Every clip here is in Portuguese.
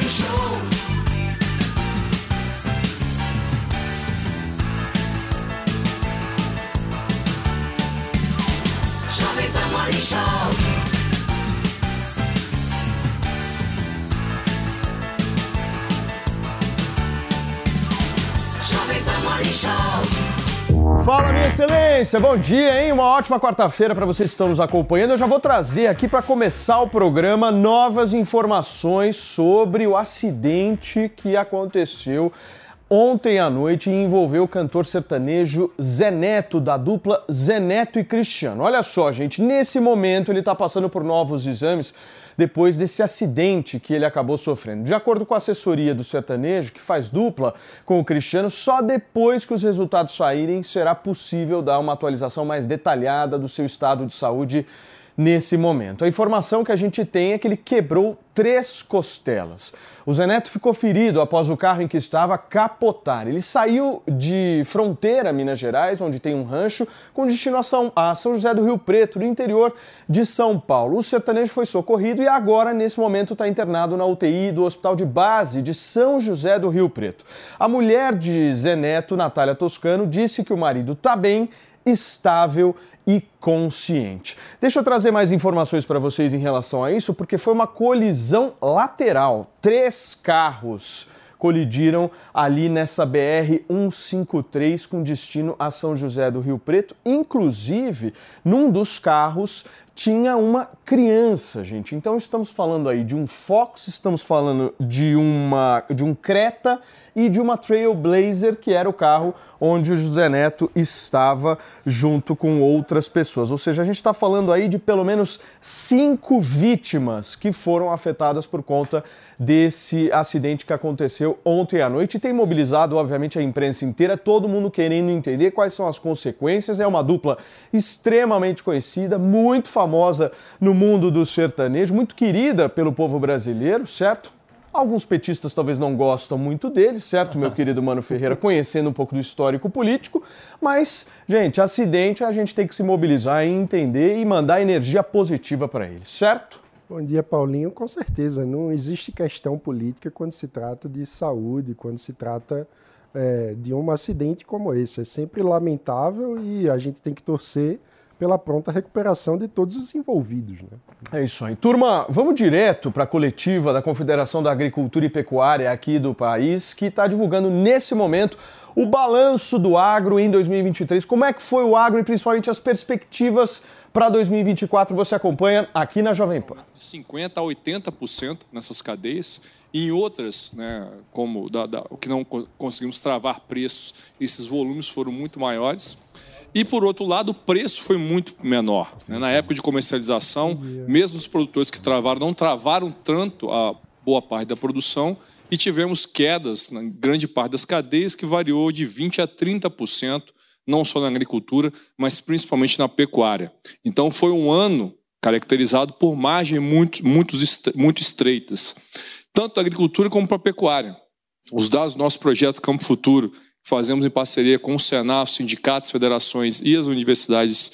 Show. Fala, minha excelência, bom dia, hein? Uma ótima quarta-feira para vocês que estão nos acompanhando. Eu já vou trazer aqui para começar o programa novas informações sobre o acidente que aconteceu ontem à noite e envolveu o cantor sertanejo Zé Neto, da dupla Zé Neto e Cristiano. Olha só, gente, nesse momento ele está passando por novos exames depois desse acidente que ele acabou sofrendo. De acordo com a assessoria do sertanejo, que faz dupla com o Cristiano, só depois que os resultados saírem será possível dar uma atualização mais detalhada do seu estado de saúde nesse momento. A informação que a gente tem é que ele quebrou três costelas. O Zé Neto ficou ferido após o carro em que estava capotar. Ele saiu de Fronteira, Minas Gerais, onde tem um rancho, com destino a São, José do Rio Preto, no interior de São Paulo. O sertanejo foi socorrido e agora, nesse momento, está internado na UTI do Hospital de Base de São José do Rio Preto. A mulher de Zé Neto, Natália Toscano, disse que o marido está bem, estável e consciente. Deixa eu trazer mais informações para vocês em relação a isso, porque foi uma colisão lateral. Três carros colidiram ali nessa BR 153 com destino a São José do Rio Preto. Inclusive, num dos carros tinha uma criança, gente. Então estamos falando aí de um Fox, estamos falando de uma de um Creta e de uma Trailblazer, que era o carro onde o José Neto estava junto com outras pessoas. Ou seja, a gente está falando aí de pelo menos cinco vítimas que foram afetadas por conta desse acidente que aconteceu ontem à noite e tem mobilizado, obviamente, a imprensa inteira, todo mundo querendo entender quais são as consequências. É uma dupla extremamente conhecida, muito famosa no mundo do sertanejo, muito querida pelo povo brasileiro, certo? Alguns petistas talvez não gostam muito dele, certo, meu querido Mano Ferreira, conhecendo um pouco do histórico político, mas, gente, acidente a gente tem que se mobilizar e entender e mandar energia positiva para ele, certo? Bom dia, Paulinho. Com certeza, não existe questão política quando se trata de saúde, quando se trata é, de um acidente como esse. É sempre lamentável e a gente tem que torcer pela pronta recuperação de todos os envolvidos. Né? É isso aí. Turma, vamos direto para a coletiva da Confederação da Agricultura e Pecuária aqui do país, que está divulgando nesse momento o balanço do agro em 2023. Como é que foi o agro e principalmente as perspectivas para 2024? Você acompanha aqui na Jovem Pan. 50% a 80% nessas cadeias. Em outras, né, como da, da, o que não conseguimos travar preços, esses volumes foram muito maiores. E, por outro lado, o preço foi muito menor. Né? Na época de comercialização, mesmo os produtores que travaram, não travaram tanto a boa parte da produção e tivemos quedas na grande parte das cadeias, que variou de 20% a 30%, não só na agricultura, mas principalmente na pecuária. Então, foi um ano caracterizado por margens muito, muito, muito estreitas, tanto da agricultura como para a pecuária. Os dados do nosso projeto Campo Futuro, fazemos em parceria com o Senado, sindicatos, federações e as universidades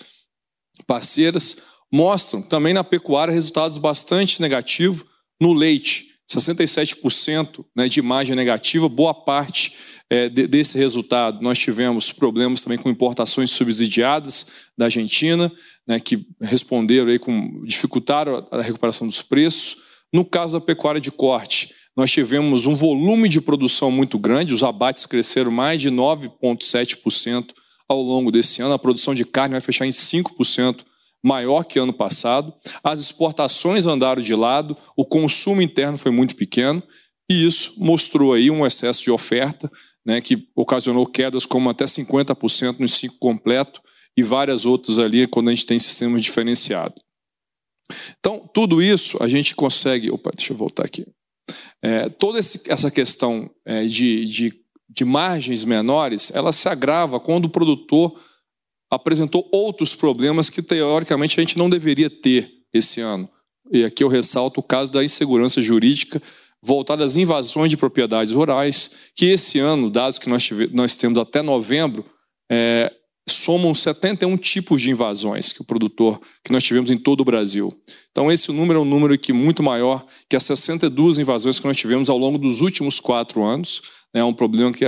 parceiras, mostram também na pecuária resultados bastante negativos no leite. 67% né, de imagem negativa, boa parte é, de, desse resultado. Nós tivemos problemas também com importações subsidiadas da Argentina, né, que responderam aí com dificultaram a recuperação dos preços. No caso da pecuária de corte, nós tivemos um volume de produção muito grande, os abates cresceram mais de 9,7% ao longo desse ano, a produção de carne vai fechar em 5% maior que ano passado, as exportações andaram de lado, o consumo interno foi muito pequeno, e isso mostrou aí um excesso de oferta né, que ocasionou quedas como até 50% no ciclo completo e várias outras ali quando a gente tem sistemas diferenciados. Então, tudo isso a gente consegue. Opa, deixa eu voltar aqui. É, toda esse, essa questão é, de, de, de margens menores, ela se agrava quando o produtor apresentou outros problemas que, teoricamente, a gente não deveria ter esse ano. E aqui eu ressalto o caso da insegurança jurídica voltada às invasões de propriedades rurais, que esse ano, dados que nós, tive, nós temos até novembro, é, somam 71 tipos de invasões que o produtor que nós tivemos em todo o Brasil. Então esse número é um número que muito maior que as 62 invasões que nós tivemos ao longo dos últimos quatro anos. É um problema que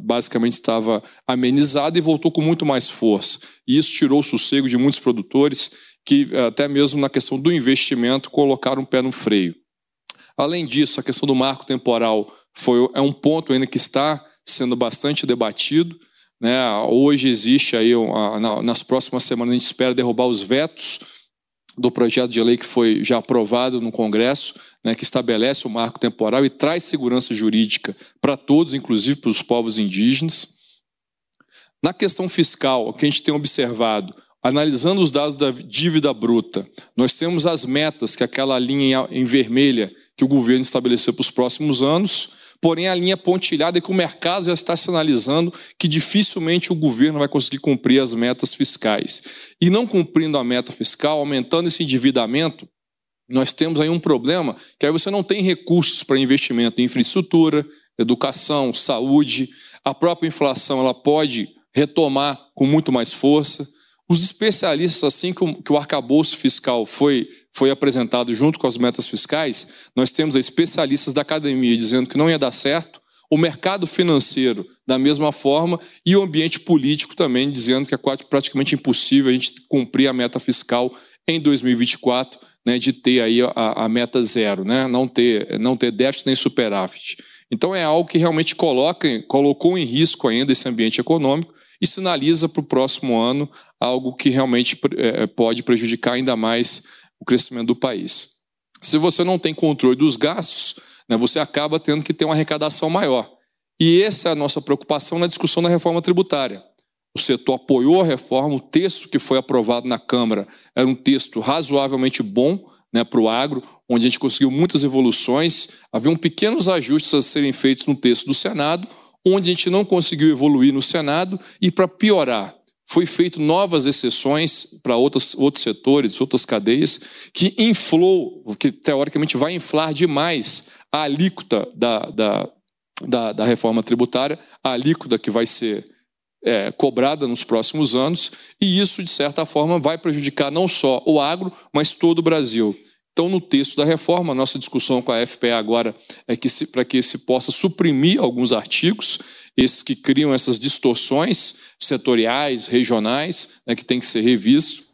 basicamente estava amenizado e voltou com muito mais força. E isso tirou o sossego de muitos produtores que até mesmo na questão do investimento colocaram o pé no freio. Além disso, a questão do marco temporal foi, é um ponto ainda que está sendo bastante debatido. Né? Hoje existe aí, nas próximas semanas, a gente espera derrubar os vetos do projeto de lei que foi já aprovado no Congresso, né, que estabelece o marco temporal e traz segurança jurídica para todos, inclusive para os povos indígenas. Na questão fiscal, o que a gente tem observado, analisando os dados da dívida bruta, nós temos as metas, que é aquela linha em vermelha que o governo estabeleceu para os próximos anos, porém a linha pontilhada é que o mercado já está sinalizando que dificilmente o governo vai conseguir cumprir as metas fiscais. E não cumprindo a meta fiscal, aumentando esse endividamento, nós temos aí um problema que aí você não tem recursos para investimento em infraestrutura, educação, saúde, a própria inflação ela pode retomar com muito mais força. Os especialistas, assim que o arcabouço fiscal foi, foi apresentado junto com as metas fiscais, nós temos especialistas da academia dizendo que não ia dar certo, o mercado financeiro da mesma forma e o ambiente político também dizendo que é praticamente impossível a gente cumprir a meta fiscal em 2024, né, de ter aí a, a meta zero, né, não ter não ter déficit nem superávit. Então é algo que realmente coloca, colocou em risco ainda esse ambiente econômico e sinaliza para o próximo ano algo que realmente é, pode prejudicar ainda mais o crescimento do país. Se você não tem controle dos gastos, né, você acaba tendo que ter uma arrecadação maior. E essa é a nossa preocupação na discussão da reforma tributária. O setor apoiou a reforma, o texto que foi aprovado na Câmara era um texto razoavelmente bom né, para o agro, onde a gente conseguiu muitas evoluções. Haviam pequenos ajustes a serem feitos no texto do Senado, onde a gente não conseguiu evoluir no Senado e, para piorar, foi feito novas exceções para outros, outros setores, outras cadeias, que inflou, que teoricamente vai inflar demais a alíquota da, da, da, da reforma tributária, a alíquota que vai ser é, cobrada nos próximos anos, e isso, de certa forma, vai prejudicar não só o agro, mas todo o Brasil. Então, no texto da reforma, nossa discussão com a FPA agora é que para que se possa suprimir alguns artigos, esses que criam essas distorções setoriais, regionais, né, que tem que ser revisto,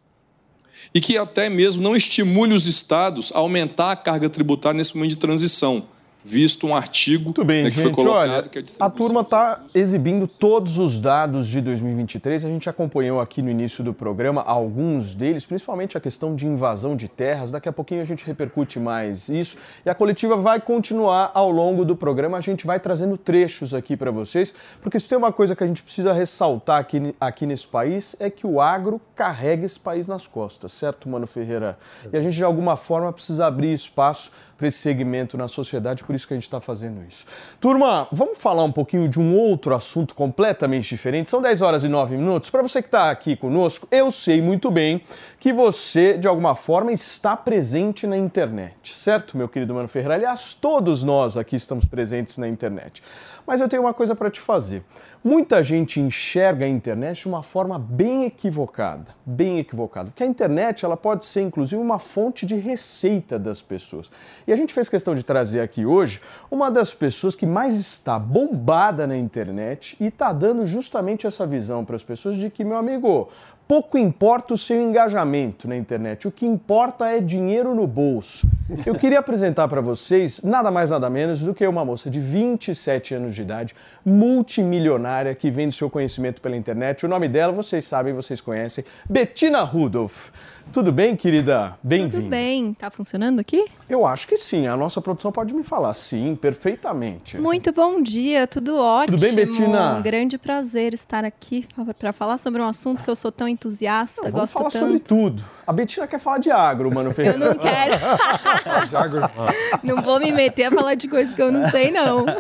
e que até mesmo não estimule os estados a aumentar a carga tributária nesse momento de transição visto um artigo bem, né, que gente, foi colocado. Olha, que é a turma está exibindo todos os dados de 2023. A gente acompanhou aqui no início do programa alguns deles, principalmente a questão de invasão de terras. Daqui a pouquinho a gente repercute mais isso. E a coletiva vai continuar ao longo do programa. A gente vai trazendo trechos aqui para vocês, porque se tem uma coisa que a gente precisa ressaltar aqui, aqui nesse país é que o agro carrega esse país nas costas, certo, Mano Ferreira? E a gente, de alguma forma, precisa abrir espaço para esse segmento na sociedade, por isso que a gente está fazendo isso. Turma, vamos falar um pouquinho de um outro assunto completamente diferente. São 10 horas e 9 minutos. Para você que está aqui conosco, eu sei muito bem que você, de alguma forma, está presente na internet, certo, meu querido Mano Ferreira? Aliás, todos nós aqui estamos presentes na internet. Mas eu tenho uma coisa para te fazer. Muita gente enxerga a internet de uma forma bem equivocada, bem equivocada. Porque a internet ela pode ser inclusive uma fonte de receita das pessoas. E a gente fez questão de trazer aqui hoje uma das pessoas que mais está bombada na internet e está dando justamente essa visão para as pessoas de que, meu amigo, Pouco importa o seu engajamento na internet, o que importa é dinheiro no bolso. Eu queria apresentar para vocês nada mais nada menos do que uma moça de 27 anos de idade, multimilionária que vende seu conhecimento pela internet. O nome dela, vocês sabem, vocês conhecem, Bettina Rudolph. Tudo bem, querida? Bem-vinda. Tudo bem. Tá funcionando aqui? Eu acho que sim. A nossa produção pode me falar sim, perfeitamente. Muito bom dia, tudo ótimo. Tudo bem, Bettina? Um grande prazer estar aqui para falar sobre um assunto que eu sou tão entusiasta, Não, vamos gosto falar tanto. sobre tudo. A Bettina quer falar de agro, mano. Eu não quero. não vou me meter a falar de coisas que eu não sei, não. Não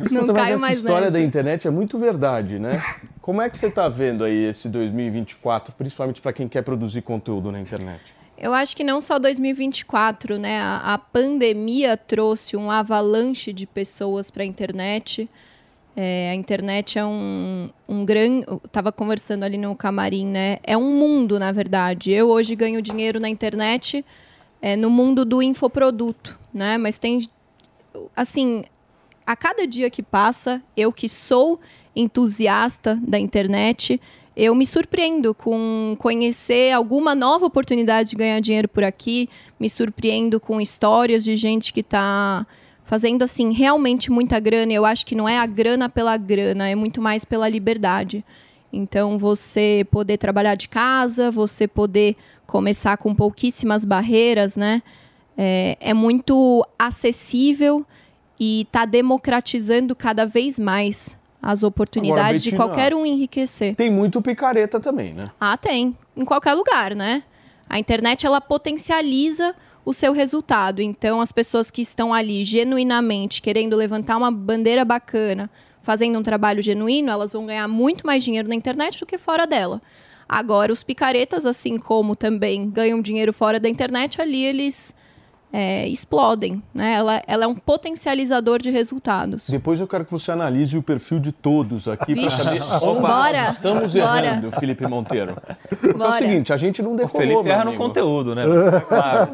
Escuta, mas caio essa mais história nessa. da internet é muito verdade, né? Como é que você está vendo aí esse 2024, principalmente para quem quer produzir conteúdo na internet? Eu acho que não só 2024, né? A, a pandemia trouxe um avalanche de pessoas para a internet. É, a internet é um, um grande. Tava conversando ali no camarim, né? É um mundo, na verdade. Eu hoje ganho dinheiro na internet é, no mundo do infoproduto, né? Mas tem, assim, a cada dia que passa, eu que sou entusiasta da internet, eu me surpreendo com conhecer alguma nova oportunidade de ganhar dinheiro por aqui, me surpreendo com histórias de gente que está fazendo assim realmente muita grana. Eu acho que não é a grana pela grana, é muito mais pela liberdade. Então, você poder trabalhar de casa, você poder começar com pouquíssimas barreiras, né? É, é muito acessível e está democratizando cada vez mais as oportunidades de Bettina, qualquer um enriquecer. Tem muito picareta também, né? Ah, tem. Em qualquer lugar, né? A internet, ela potencializa o seu resultado. Então, as pessoas que estão ali genuinamente querendo levantar uma bandeira bacana, fazendo um trabalho genuíno, elas vão ganhar muito mais dinheiro na internet do que fora dela. Agora, os picaretas, assim como também ganham dinheiro fora da internet, ali eles é, explodem. Né? Ela, ela é um potencializador de resultados. Depois eu quero que você analise o perfil de todos aqui para saber onde Bora, nós estamos bora. errando, Felipe Monteiro. Porque é o Bora. seguinte, a gente não O decolou, Felipe meu erra no conteúdo, né? Claro.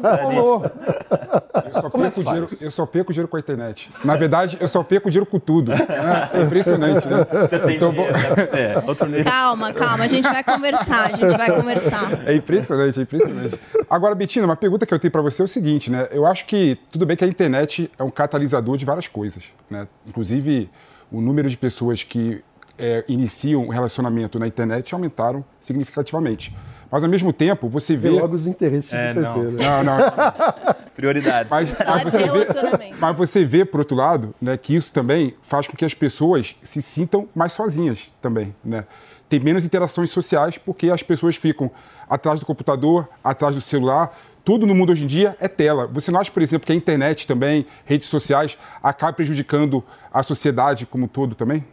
Eu só, Como é que perco dinheiro, faz? eu só perco dinheiro com a internet. Na verdade, eu só perco dinheiro com tudo. né? É impressionante, né? Você tem Então, dinheiro, né? É, outro nível. Calma, calma, a gente vai conversar, a gente vai conversar. É impressionante, é impressionante. Agora, Betina, uma pergunta que eu tenho para você é o seguinte, né? Eu acho que tudo bem que a internet é um catalisador de várias coisas, né? Inclusive, o número de pessoas que é, iniciam um relacionamento na internet aumentaram significativamente. Mas, ao mesmo tempo, você vê... Vê logo os interesses É, do não. Né? Não, não, Prioridades. mas, mas você vê, relacionamento. mas você vê, por outro lado, né, que isso também faz com que as pessoas se sintam mais sozinhas também, né? Tem menos interações sociais porque as pessoas ficam atrás do computador, atrás do celular. Tudo no mundo hoje em dia é tela. Você não acha, por exemplo, que a internet também, redes sociais, acaba prejudicando a sociedade como um todo também?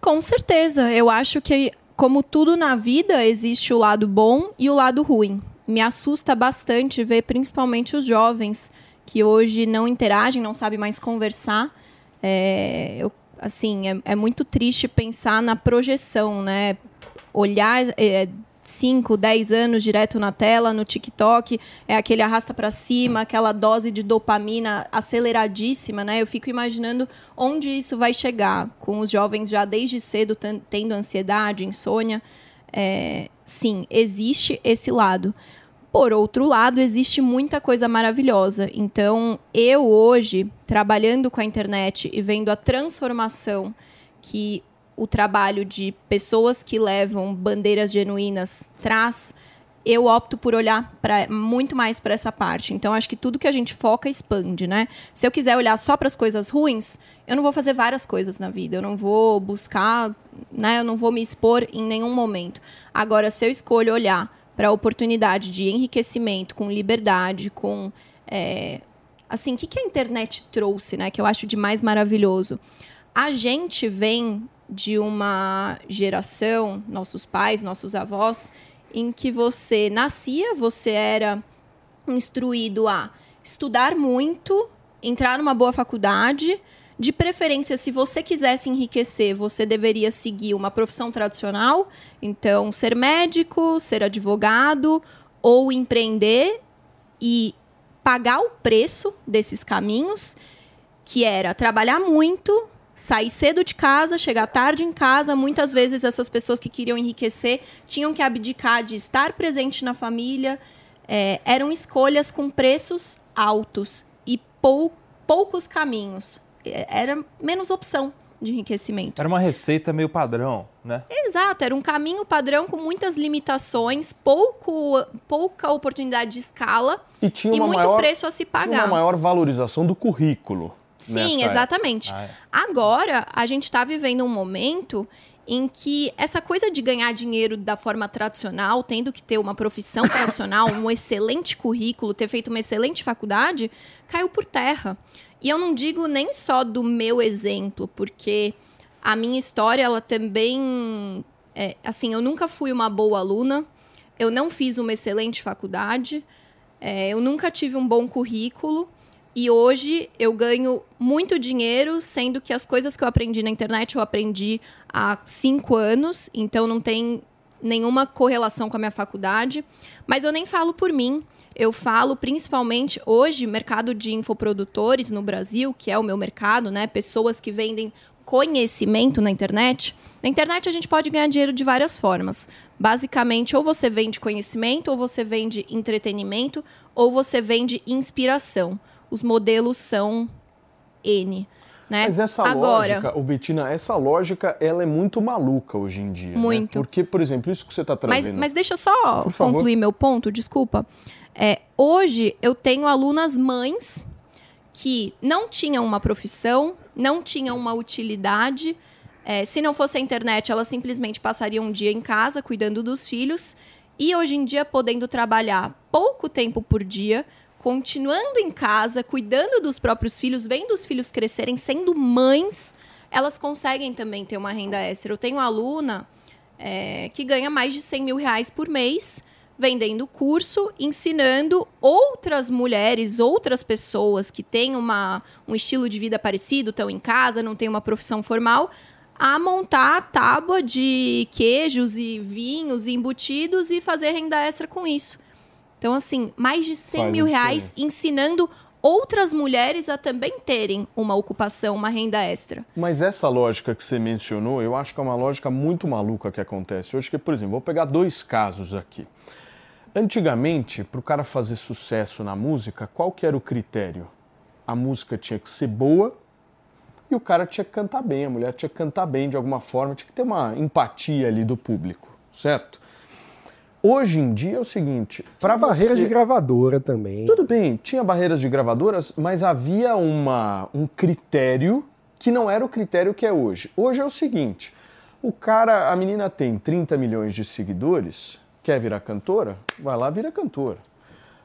Com certeza. Eu acho que, como tudo na vida, existe o lado bom e o lado ruim. Me assusta bastante ver principalmente os jovens que hoje não interagem, não sabem mais conversar. É, eu, assim, é, é muito triste pensar na projeção, né? Olhar é, 5, 10 anos direto na tela, no TikTok, é aquele arrasta para cima, aquela dose de dopamina aceleradíssima, né? Eu fico imaginando onde isso vai chegar, com os jovens já desde cedo tendo ansiedade, insônia. É, sim, existe esse lado. Por outro lado, existe muita coisa maravilhosa. Então, eu hoje, trabalhando com a internet e vendo a transformação que o trabalho de pessoas que levam bandeiras genuínas traz, eu opto por olhar pra, muito mais para essa parte. Então, acho que tudo que a gente foca expande, né? Se eu quiser olhar só para as coisas ruins, eu não vou fazer várias coisas na vida. Eu não vou buscar, né? Eu não vou me expor em nenhum momento. Agora, se eu escolho olhar para a oportunidade de enriquecimento com liberdade, com é, assim, o que, que a internet trouxe, né? Que eu acho de mais maravilhoso. A gente vem de uma geração, nossos pais, nossos avós, em que você nascia, você era instruído a estudar muito, entrar numa boa faculdade. De preferência, se você quisesse enriquecer, você deveria seguir uma profissão tradicional, então ser médico, ser advogado ou empreender e pagar o preço desses caminhos, que era trabalhar muito, sair cedo de casa, chegar tarde em casa. Muitas vezes essas pessoas que queriam enriquecer tinham que abdicar de estar presente na família. É, eram escolhas com preços altos e pou- poucos caminhos. É, Era menos opção de enriquecimento. Era uma receita meio padrão, né? Exato, era um caminho padrão com muitas limitações, pouco, pouca oportunidade de escala E tinha e muito maior, preço a se tinha pagar. uma maior valorização do currículo. Sim, nessa exatamente. Ah, é. Agora, a gente está vivendo um momento em que essa coisa de ganhar dinheiro da forma tradicional, tendo que ter uma profissão tradicional, um excelente currículo, ter feito uma excelente faculdade, caiu por terra. E eu não digo nem só do meu exemplo, porque a minha história, ela também. é, assim, eu nunca fui uma boa aluna, eu não fiz uma excelente faculdade, é, eu nunca tive um bom currículo. E hoje eu ganho muito dinheiro, sendo que as coisas que eu aprendi na internet eu aprendi há cinco anos, então não tem nenhuma correlação com a minha faculdade. Mas eu nem falo por mim. Eu falo principalmente hoje, mercado de infoprodutores no Brasil, que é o meu mercado, né? Pessoas que vendem conhecimento na internet. Na internet a gente pode ganhar dinheiro de várias formas. Basicamente, ou você vende conhecimento, ou você vende entretenimento, ou você vende inspiração. Os modelos são N. Né? Mas essa Agora, lógica, ô Betina, essa lógica, ela é muito maluca hoje em dia. né? Muito. Porque, por exemplo, isso que você está Mas, trazendo. mas deixa eu só Por favor. concluir meu ponto, desculpa. É, hoje eu tenho alunas mães que não tinham uma profissão, não tinham uma utilidade. É, se não fosse a internet, elas simplesmente passariam um dia em casa cuidando dos filhos. E hoje em dia, podendo trabalhar pouco tempo por dia, continuando em casa, cuidando dos próprios filhos, vendo os filhos crescerem, sendo mães, elas conseguem também ter uma renda extra. Eu tenho uma aluna é, que ganha mais de 100 mil reais por mês vendendo curso, ensinando outras mulheres, outras pessoas que têm uma, um estilo de vida parecido, estão em casa, não têm uma profissão formal, a montar a tábua de queijos e vinhos e embutidos e fazer renda extra com isso. Então, assim, mais de 100 Faz mil reais ensinando outras mulheres a também terem uma ocupação, uma renda extra. Mas essa lógica que você mencionou, eu acho que é uma lógica muito maluca que acontece hoje. Que, por exemplo, vou pegar dois casos aqui. Antigamente, para o cara fazer sucesso na música, qual que era o critério? A música tinha que ser boa e o cara tinha que cantar bem, a mulher tinha que cantar bem de alguma forma, tinha que ter uma empatia ali do público, certo? Hoje em dia é o seguinte, para Barreira você... de gravadora também. Tudo bem, tinha barreiras de gravadoras, mas havia uma, um critério que não era o critério que é hoje. Hoje é o seguinte: o cara, a menina tem 30 milhões de seguidores, quer virar cantora? Vai lá, vira cantora.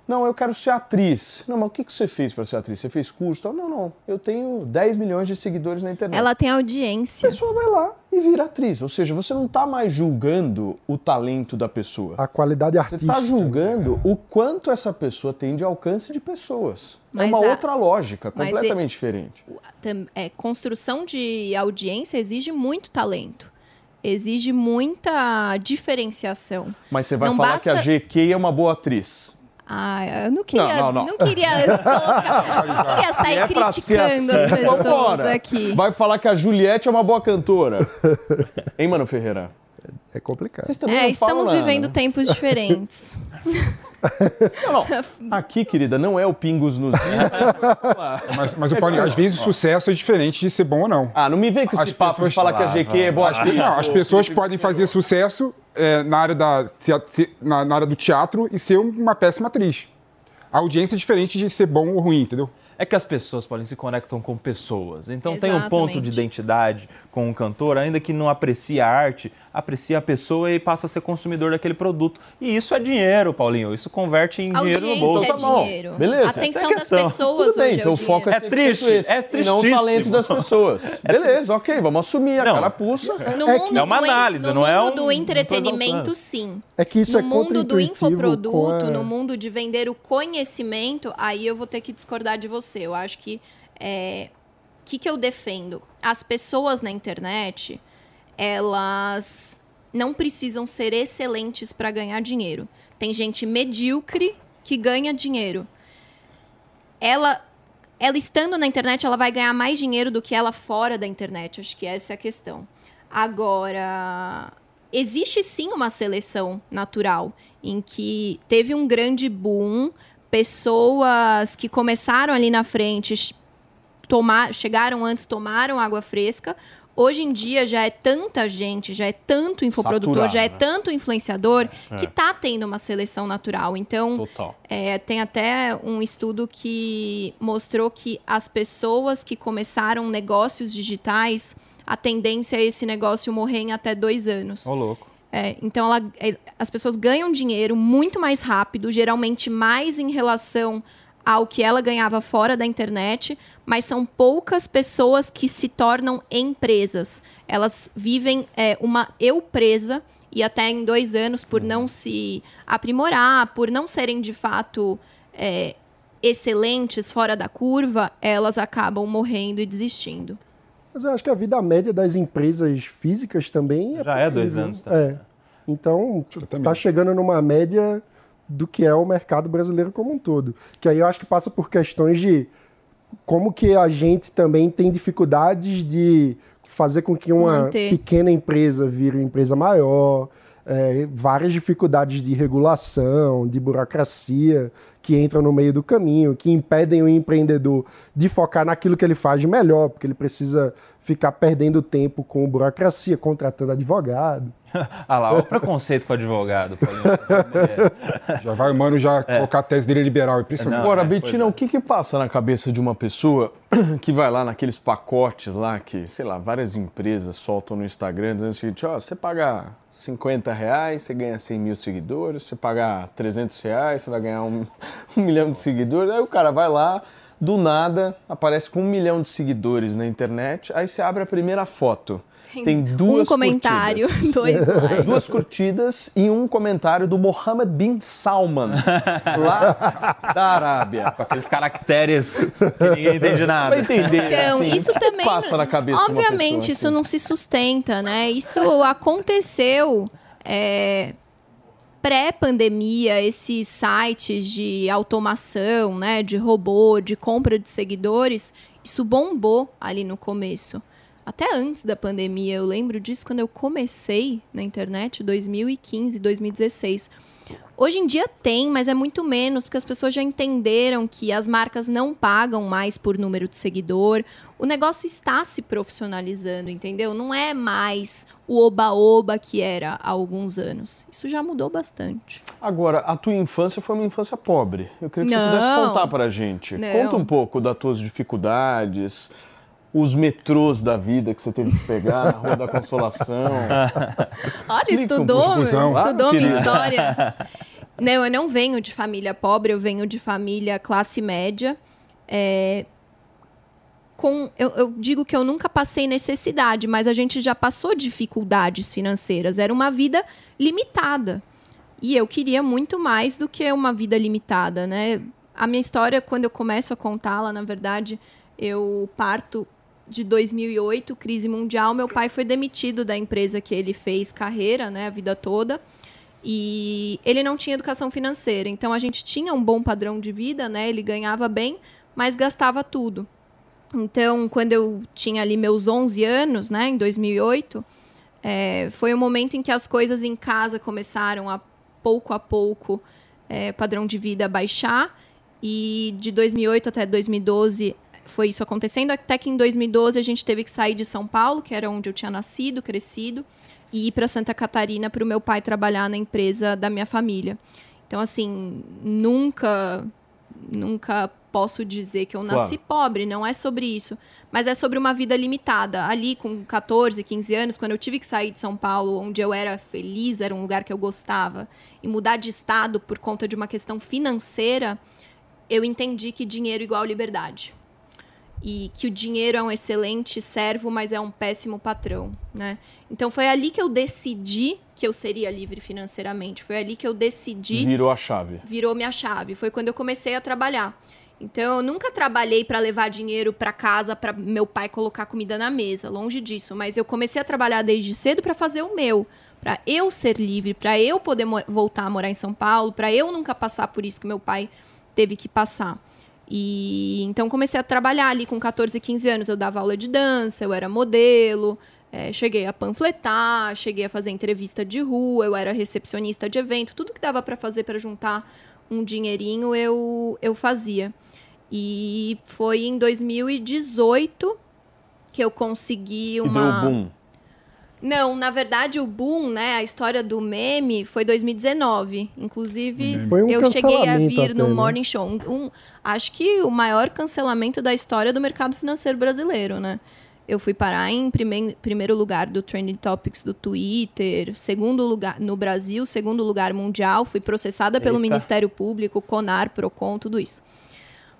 Não, eu quero ser atriz. Não, mas o que que você fez para ser atriz? Você fez curso? Tal? Não, não. Eu tenho 10 milhões de seguidores na internet. Ela tem A audiência. pessoa vai lá e vira atriz. Ou seja, você não está mais julgando o talento da pessoa. A qualidade Você artística. está julgando o quanto essa pessoa tem de alcance de pessoas. Mas é uma a- outra lógica, mas completamente diferente. É, construção de audiência exige muito talento. Exige muita diferenciação. Mas você vai Não falar basta- que a GQ é uma boa atriz. Ah, eu não queria, Não, não, não, não. queria, não queria sair é criticando assim, as pessoas vambora. aqui. Vai falar que a Juliette é uma boa cantora. hein, Mano Ferreira? É complicado. Vocês também É, não estamos falam vivendo né? tempos diferentes. Não, não. Aqui, querida, não é o Pingos nos. Mas, mas o Paulinho, às vezes o sucesso é diferente de ser bom ou não. Ah, não me vem com esse As papo de pessoas- falar que a GQ é boa não, as pessoas podem fazer sucesso é, na, área da, se na, na área do teatro e ser uma péssima atriz. A audiência é diferente de ser bom ou ruim, entendeu? É que as pessoas, Paulinho, se conectam com pessoas. Então tem um ponto de Exatamente. identidade com um cantor, ainda que não aprecie a arte, aprecia a pessoa e passa a ser consumidor daquele produto. E isso é dinheiro, Paulinho. Isso converte em dinheiro no bolso. Audiência é Tá bom, dinheiro. beleza. A atenção é a das pessoas Tudo bem, hoje então é o foco é, É 100% triste, esse, é e não o talento das pessoas. Beleza, ok, vamos assumir a Não. carapuça. No É mundo, que- É uma do, análise, no não é mundo um- do não tô entretenimento, sim. É que isso no é mundo do infoproduto, a- no mundo de vender o conhecimento, aí eu vou ter que discordar de você. Eu acho que é, o que, que eu defendo? As pessoas na internet, elas não precisam ser excelentes para ganhar dinheiro. Tem gente medíocre que ganha dinheiro. Ela ela estando na internet, ela vai ganhar mais dinheiro do que ela fora da internet. Acho que essa é a questão. Agora, existe sim uma seleção natural em que teve um grande boom, pessoas que começaram ali na frente, tomar, chegaram antes, tomaram água fresca. Hoje em dia já é tanta gente, já é tanto infoprodutor, já é né? tanto influenciador É. que tá tendo uma seleção natural. Então, é, tem até um estudo que mostrou que as pessoas que começaram negócios digitais, a tendência é esse negócio morrer em até dois anos. Ô, louco. É, então, ela- é, as pessoas ganham dinheiro muito mais rápido, geralmente mais em relação ao que ela ganhava fora da internet, mas são poucas pessoas que se tornam empresas. Elas vivem é, uma eu presa e até em dois anos, por não se aprimorar, por não serem de fato é, excelentes fora da curva, elas acabam morrendo e desistindo. Mas eu acho que a vida média das empresas físicas também Já é dois anos também. É. Então, Exatamente. tá chegando numa média do que é o mercado brasileiro como um todo. Que aí eu acho que passa por questões de como que a gente também tem dificuldades de fazer com que uma Manter. pequena empresa vire uma empresa maior, é, várias dificuldades de regulação, de burocracia que entram no meio do caminho, que impedem o empreendedor de focar naquilo que ele faz de melhor, porque ele precisa ficar perdendo tempo com burocracia, contratando advogado. Ah lá, olha o preconceito com o advogado, Paulinho. É. Já vai o mano já colocar a tese dele liberal. Impressionante. Não, Agora, é, Betina, é. o que que passa na cabeça de uma pessoa que vai lá naqueles pacotes lá que, sei lá, várias empresas soltam no Instagram dizendo o seguinte, ó, você pagar 50 reais, você ganha 100 mil seguidores, você pagar 300 reais, você vai ganhar um, um milhão de seguidores. Aí o cara vai lá, do nada, aparece com um milhão de seguidores na internet, aí você abre a primeira foto. Tem, duas um comentário, curtidas. dois likes. Duas curtidas e um comentário do Mohammed bin Salman, lá da Arábia. Com aqueles caracteres que ninguém entende nada. Vai entender. Então, assim, isso também. passa na cabeça de uma Obviamente, pessoa, isso assim? não se sustenta, né? Isso aconteceu é, pré-pandemia, esses sites de automação, né? De robô, de compra de seguidores, isso bombou ali no começo. Até antes da pandemia, eu lembro disso quando eu comecei na internet, 2015, 2016. Hoje em dia tem, mas é muito menos, porque as pessoas já entenderam que as marcas não pagam mais por número de seguidor. O negócio está se profissionalizando, entendeu? Não é mais o oba-oba que era há alguns anos. Isso já mudou bastante. Agora, a tua infância foi uma infância pobre. Eu queria que você Não. pudesse contar pra gente. Não. Conta um pouco das tuas dificuldades, os metrôs da vida que você teve que pegar na Rua da Consolação. Olha, Explica um estudou, estudou minha história. Não, eu não venho de família pobre, eu venho de família classe média. É, com, eu, eu digo que eu nunca passei necessidade, mas a gente já passou dificuldades financeiras. Era uma vida limitada. E eu queria muito mais do que uma vida limitada, né? A minha história, quando eu começo a contá-la, na verdade, eu parto de 2008, crise mundial. Meu pai foi demitido da empresa que ele fez carreira, né, a vida toda. E ele não tinha educação financeira. Então a gente tinha um bom padrão de vida, né? Ele ganhava bem, mas gastava tudo. Então, quando eu tinha ali meus 11 anos, né, em 2008, é, foi o momento em que as coisas em casa começaram a pouco a pouco é, padrão de vida baixar. E de 2008 até 2012 foi isso acontecendo, até que em 2012 a gente teve que sair de São Paulo, que era onde eu tinha nascido, crescido, e ir para Santa Catarina para o meu pai trabalhar na empresa da minha família. Então, assim, nunca, nunca posso dizer que eu nasci pobre, não é sobre isso. Mas é sobre uma vida limitada. Ali, com 14, 15 anos, quando eu tive que sair de São Paulo, onde eu era feliz, era um lugar que eu gostava, e mudar de estado por conta de uma questão financeira, eu entendi que dinheiro igual liberdade. E que o dinheiro é um excelente servo, mas é um péssimo patrão, né? Então foi ali que eu decidi que eu seria livre financeiramente. Foi ali que eu decidi Virou a chave. virou minha chave. Foi quando eu comecei a trabalhar. Então, eu nunca trabalhei para levar dinheiro para casa para meu pai colocar comida na mesa, longe disso. Mas eu comecei a trabalhar desde cedo para fazer o meu, para eu ser livre, para eu poder voltar a morar em São Paulo, para eu nunca passar por isso que meu pai teve que passar. E então comecei a trabalhar ali com 14, 15 anos. Eu dava aula de dança, eu era modelo, é, cheguei a panfletar, cheguei a fazer entrevista de rua, eu era recepcionista de evento, tudo que dava para fazer para juntar um dinheirinho eu, eu fazia. E foi em 2018 que eu consegui uma. E deu boom. Não, na verdade o boom, né, a história do meme foi 2019. Inclusive, Foi um eu cheguei a vir no até, né? Morning Show. Um, um- acho que o maior cancelamento da história do mercado financeiro brasileiro, né? Eu fui parar em prime- primeiro lugar do Trending Topics do Twitter, segundo lugar no Brasil, segundo lugar mundial, fui processada pelo Eita. Ministério Público, Conar, Procon, tudo isso.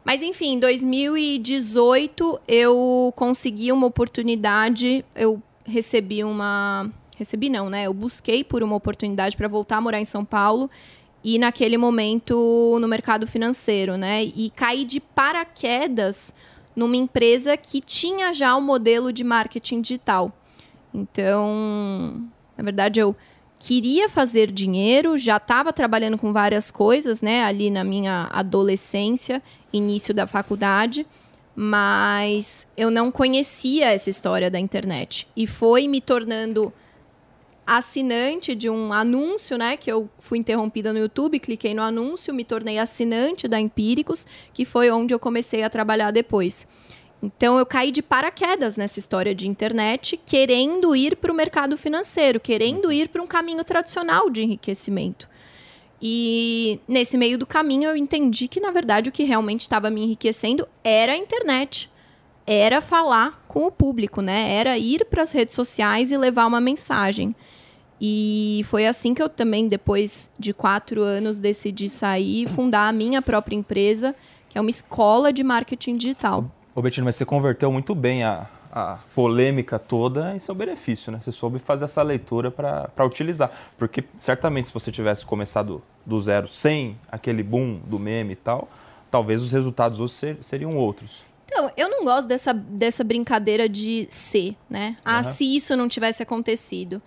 Mas enfim, em 2018 eu consegui uma oportunidade, eu recebi uma, recebi não, né? Eu busquei por uma oportunidade para voltar a morar em São Paulo e naquele momento no mercado financeiro, né? E caí de paraquedas numa empresa que tinha já o modelo de marketing digital. Então, na verdade, eu queria fazer dinheiro, já estava trabalhando com várias coisas, né, ali na minha adolescência, início da faculdade, mas eu não conhecia essa história da internet. E foi me tornando assinante de um anúncio, né, que eu fui interrompida no YouTube, cliquei no anúncio, me tornei assinante da Empíricos, que foi onde eu comecei a trabalhar depois. Então eu caí de paraquedas nessa história de internet, querendo ir para o mercado financeiro, querendo ir para um caminho tradicional de enriquecimento. E nesse meio do caminho eu entendi que, na verdade, o que realmente estava me enriquecendo era a internet. Era falar com o público, né? Era ir para as redes sociais e levar uma mensagem. E foi assim que eu também, depois de quatro anos, decidi sair e fundar a minha própria empresa, que é uma escola de marketing digital. Ô Betinho, mas você converteu muito bem a, a polêmica toda em seu benefício, né? Você soube fazer essa leitura para utilizar. Porque certamente se você tivesse começado do zero sem aquele boom do meme e tal, talvez os resultados hoje ser- seriam outros. Então, eu não gosto dessa, dessa brincadeira de ser, né? Ah, Aham. se isso não tivesse acontecido.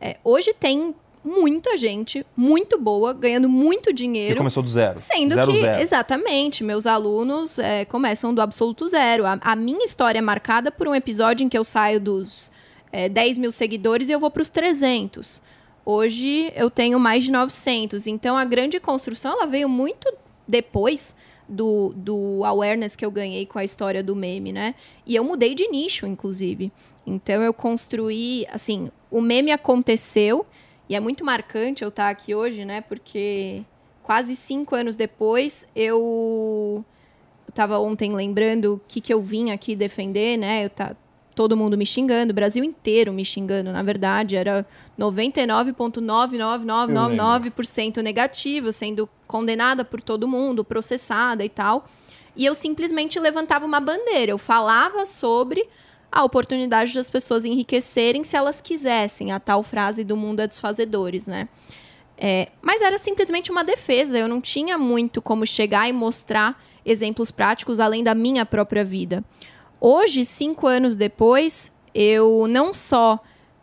É, hoje tem muita gente muito boa, ganhando muito E dinheiro. começou do zero. Sendo zero, que, zero. exatamente, meus alunos é, começam do absoluto zero. A, a minha história é marcada por um episódio em que eu saio dos é, 10 mil seguidores e eu vou para os 300. Hoje eu tenho mais de 900. Então a grande construção ela veio muito depois do, do awareness que eu ganhei com a história do meme, né? E eu mudei de nicho, inclusive. Então eu construí, assim, o meme aconteceu e é muito marcante eu estar aqui hoje, né? Porque quase cinco anos depois, eu estava ontem lembrando o que, que eu vim aqui defender, né? Eu tá, todo mundo me xingando, o Brasil inteiro me xingando, na verdade, era 99,99999% negativo, sendo condenada por todo mundo, processada e tal. E eu simplesmente levantava uma bandeira, eu falava sobre a oportunidade das pessoas enriquecerem se elas quisessem, a tal frase do mundo é dos fazedores, né? É, mas era simplesmente uma defesa, eu não tinha muito como chegar e mostrar exemplos práticos além da minha própria vida. Hoje, cinco anos depois, eu não só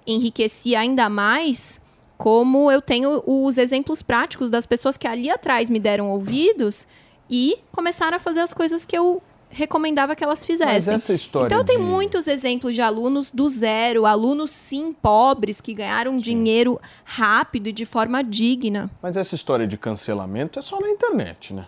enriqueci ainda mais, como eu tenho os exemplos práticos das pessoas que ali atrás me deram ouvidos e começaram a fazer as coisas que eu recomendava que elas fizessem. Mas essa história então tem de- muitos exemplos de alunos do zero, alunos sim pobres que ganharam dinheiro rápido e de forma digna. Mas essa história de cancelamento é só na internet, né?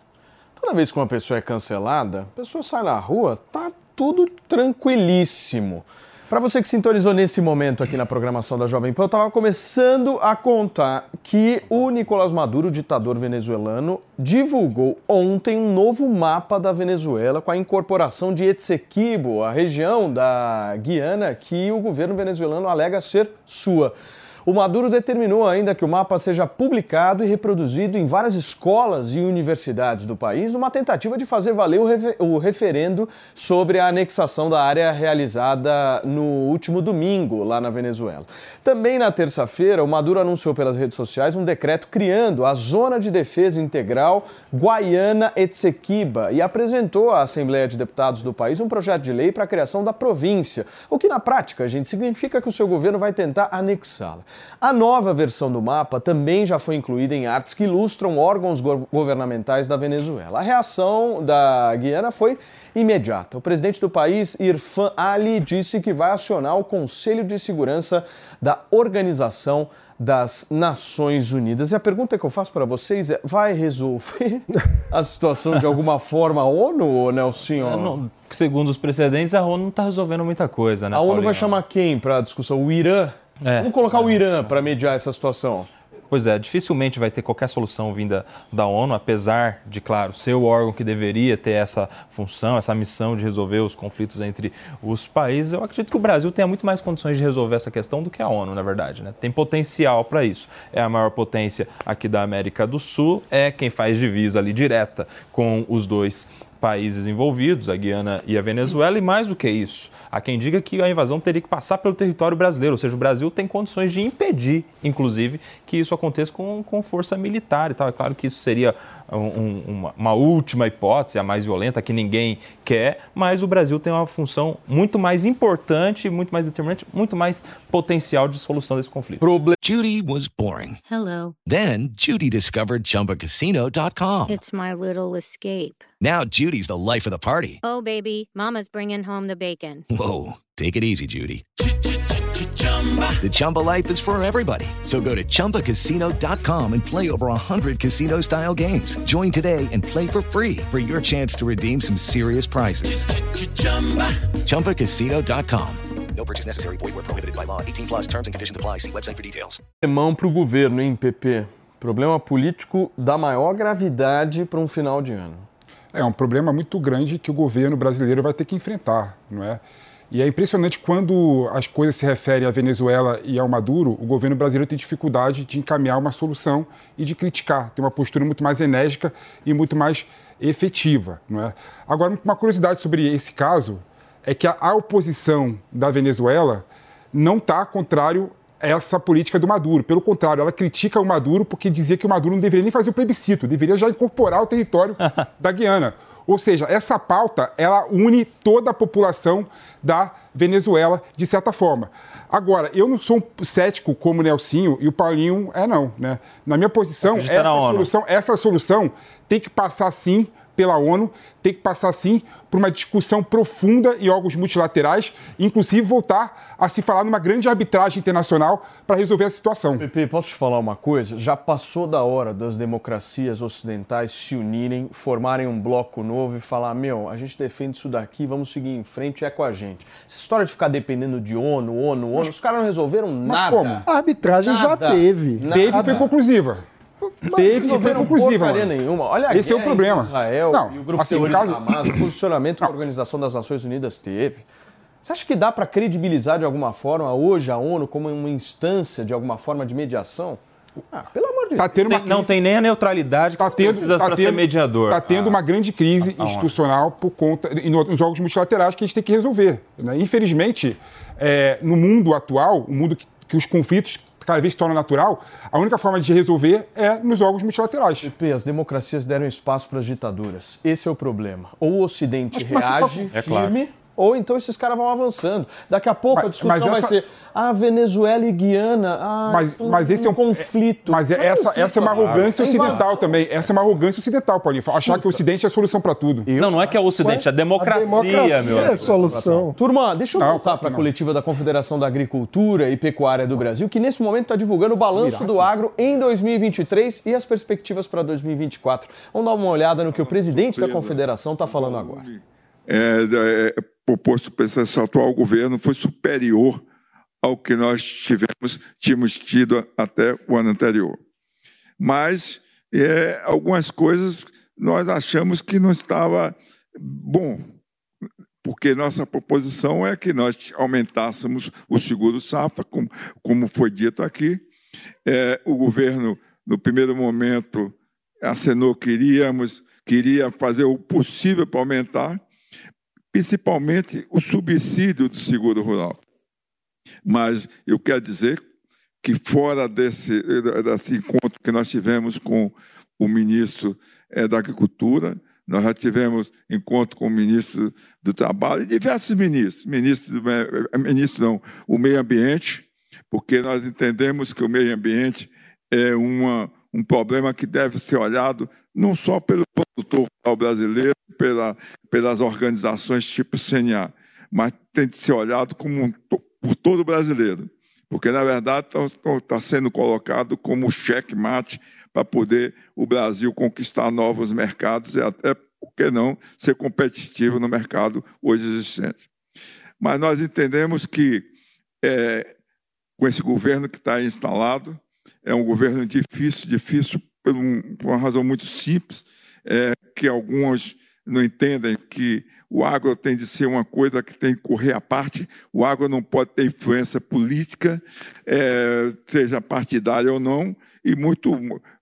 Toda vez que uma pessoa é cancelada, a pessoa sai na rua, tá tudo tranquilíssimo. Para você que sintonizou nesse momento aqui na programação da Jovem Pan, eu estava começando a contar que o Nicolás Maduro, ditador venezuelano, divulgou ontem um novo mapa da Venezuela com a incorporação de Etsequibo, a região da Guiana que o governo venezuelano alega ser sua. O Maduro determinou ainda que o mapa seja publicado e reproduzido em várias escolas e universidades do país, numa tentativa de fazer valer o, refe- o referendo sobre a anexação da área realizada no último domingo lá na Venezuela. Também na terça-feira, o Maduro anunciou pelas redes sociais um decreto criando a Zona de Defesa Integral Guaiana Etsequiba e apresentou à Assembleia de Deputados do país um projeto de lei para a criação da província, o que na prática, gente, significa que o seu governo vai tentar anexá-la. A nova versão do mapa também já foi incluída em artes que ilustram órgãos go governamentais da Venezuela. A reação da Guiana foi imediata. O presidente do país, Irfan Ali, disse que vai acionar o Conselho de Segurança da Organização das Nações Unidas. E a pergunta que eu faço para vocês é: vai resolver a situação de alguma forma a ONU, Nelson? Não, segundo os precedentes, a ONU não está resolvendo muita coisa, né? A ONU Paulinho? vai chamar quem para a discussão? O Irã? É. Vamos colocar o Irã para mediar essa situação. Pois é, dificilmente vai ter qualquer solução vinda da ONU, apesar de, claro, ser o órgão que deveria ter essa função, essa missão de resolver os conflitos entre os países. Eu acredito que o Brasil tenha muito mais condições de resolver essa questão do que a ONU, na verdade. Né? Tem potencial para isso. É a maior potência aqui da América do Sul, é quem faz divisa ali direta com os dois países envolvidos, a Guiana e a Venezuela, e mais do que isso, há quem diga que a invasão teria que passar pelo território brasileiro, ou seja, o Brasil tem condições de impedir, inclusive, que isso aconteça com, com força militar e tal. É claro que isso seria um, uma, uma, última hipótese, a mais violenta, que ninguém quer, mas o Brasil tem uma função muito mais importante, muito mais determinante, muito mais potencial de solução desse conflito. Proble Judy was boring. Hello. Then Judy discovered ChumbaCasino.com. It's my little escape. Now Judy's the life of the party. Oh, baby, Mama's bringing home the bacon. Whoa, take it easy, Judy. The Chumba life is for everybody. So go to ChumbaCasino.com and play over 100 casino style games. Join today and play for free for your chance to redeem some serious prizes. ChumbaCasino.com. No purchase necessary. Void where prohibited by law. 18 plus terms and conditions apply. See website for details. Mão para o governo, hein, PP? Problema político da maior gravidade para um final de ano. É um problema muito grande que o governo brasileiro vai ter que enfrentar, não é? E é impressionante quando as coisas se referem à Venezuela e ao Maduro, o governo brasileiro tem dificuldade de encaminhar uma solução e de criticar, tem uma postura muito mais enérgica e muito mais efetiva, não é? Agora, uma curiosidade sobre esse caso é que a oposição da Venezuela não está contrário a essa política do Maduro. Pelo contrário, ela critica o Maduro porque dizia que o Maduro não deveria nem fazer o plebiscito, deveria já incorporar o território da Guiana. Ou seja, essa pauta ela une toda a população da Venezuela de certa forma. Agora, eu não sou um cético como o Nelsinho e o Paulinho é não, né? Na minha posição, na essa ONU. solução, essa solução tem que passar sim pela ONU, tem que passar sim por uma discussão profunda em órgãos multilaterais, inclusive voltar a se falar numa grande arbitragem internacional para resolver a situação. Pepe, posso te falar uma coisa? Já passou da hora das democracias ocidentais se unirem, formarem um bloco novo e falar: meu, a gente defende isso daqui, vamos seguir em frente, é com a gente. Essa história de ficar dependendo de ONU, ONU, ONU, os caras não resolveram nada. como? A arbitragem já Nada. teve. Nada. Teve e foi conclusiva. Teve e foi conclusiva. mano. nenhuma. Olha a Esse é o guerra problema. Israel Não, e o grupo assim, terrorista caso- Hamas, o posicionamento que a Organização das Nações Unidas teve. Você acha que dá para credibilizar de alguma forma hoje a ONU como uma instância de alguma forma de mediação? Ah, pelo amor de Tá Deus. tendo uma Tem- não crise- tem nem a neutralidade que tá tendo, precisa tá para ser mediador. Tá tendo Ah. uma grande crise Ah, institucional por conta e no- nos órgãos multilaterais que a gente tem que resolver. né? Infelizmente, é, no mundo atual, o mundo que, que os conflitos cada vez se tornam natural, a única forma de resolver é nos órgãos multilaterais. PP, as democracias deram espaço para as ditaduras. Esse é o problema. Ou o Ocidente Mas- mas- reage É firme, ou então esses caras vão avançando. Daqui a pouco a Mas- discussão mas vai essa- ser ah, Venezuela e Guiana. Ah, Mas, um, mas esse é um conflito. Mas é- é essa, conflito, essa é uma claro. arrogância É invasão. ocidental também. Essa é uma arrogância ocidental, Paulinho. Achar que o Ocidente é a solução para tudo. Não, não é que é o Ocidente, é a democracia, a democracia meu é a amigo. solução. Turma, deixa eu Não, voltar para a coletiva da Confederação da Agricultura e Pecuária do Brasil, que nesse momento está divulgando o balanço do agro em 2023 e as perspectivas para 2024. Vamos dar uma olhada no que o presidente da Confederação está falando agora. é, é, proposto esse atual governo foi superior ao que nós tivemos, tínhamos tido até o ano anterior. Mas é, algumas coisas nós achamos que não estava bom, porque nossa proposição é que nós aumentássemos o seguro safra, como, como foi dito aqui. É, o governo, no primeiro momento, acenou que iríamos, queria fazer o possível para aumentar, principalmente o subsídio do seguro rural. Mas eu quero dizer que fora desse, desse encontro que nós tivemos com o ministro eh, da Agricultura, nós já tivemos encontro com o ministro do Trabalho e diversos ministros, ministro, do, me- ministro não, o Meio Ambiente, porque nós entendemos que o meio ambiente é uma, um problema que deve ser olhado não só pelo produtor brasileiro, pela, pelas organizações tipo CNA, mas tem de ser olhado como um, por todo brasileiro, porque na verdade está sendo colocado como checkmate para poder o Brasil conquistar novos mercados e até, por que não, ser competitivo no mercado hoje existente. Mas nós entendemos que é, com esse governo que está instalado, é um governo difícil, difícil por, um- uma razão muito simples, é, que alguns não entendem que o agro tem de ser uma coisa que tem que correr à parte, o agro não pode ter influência política, é, seja partidária ou não, e muito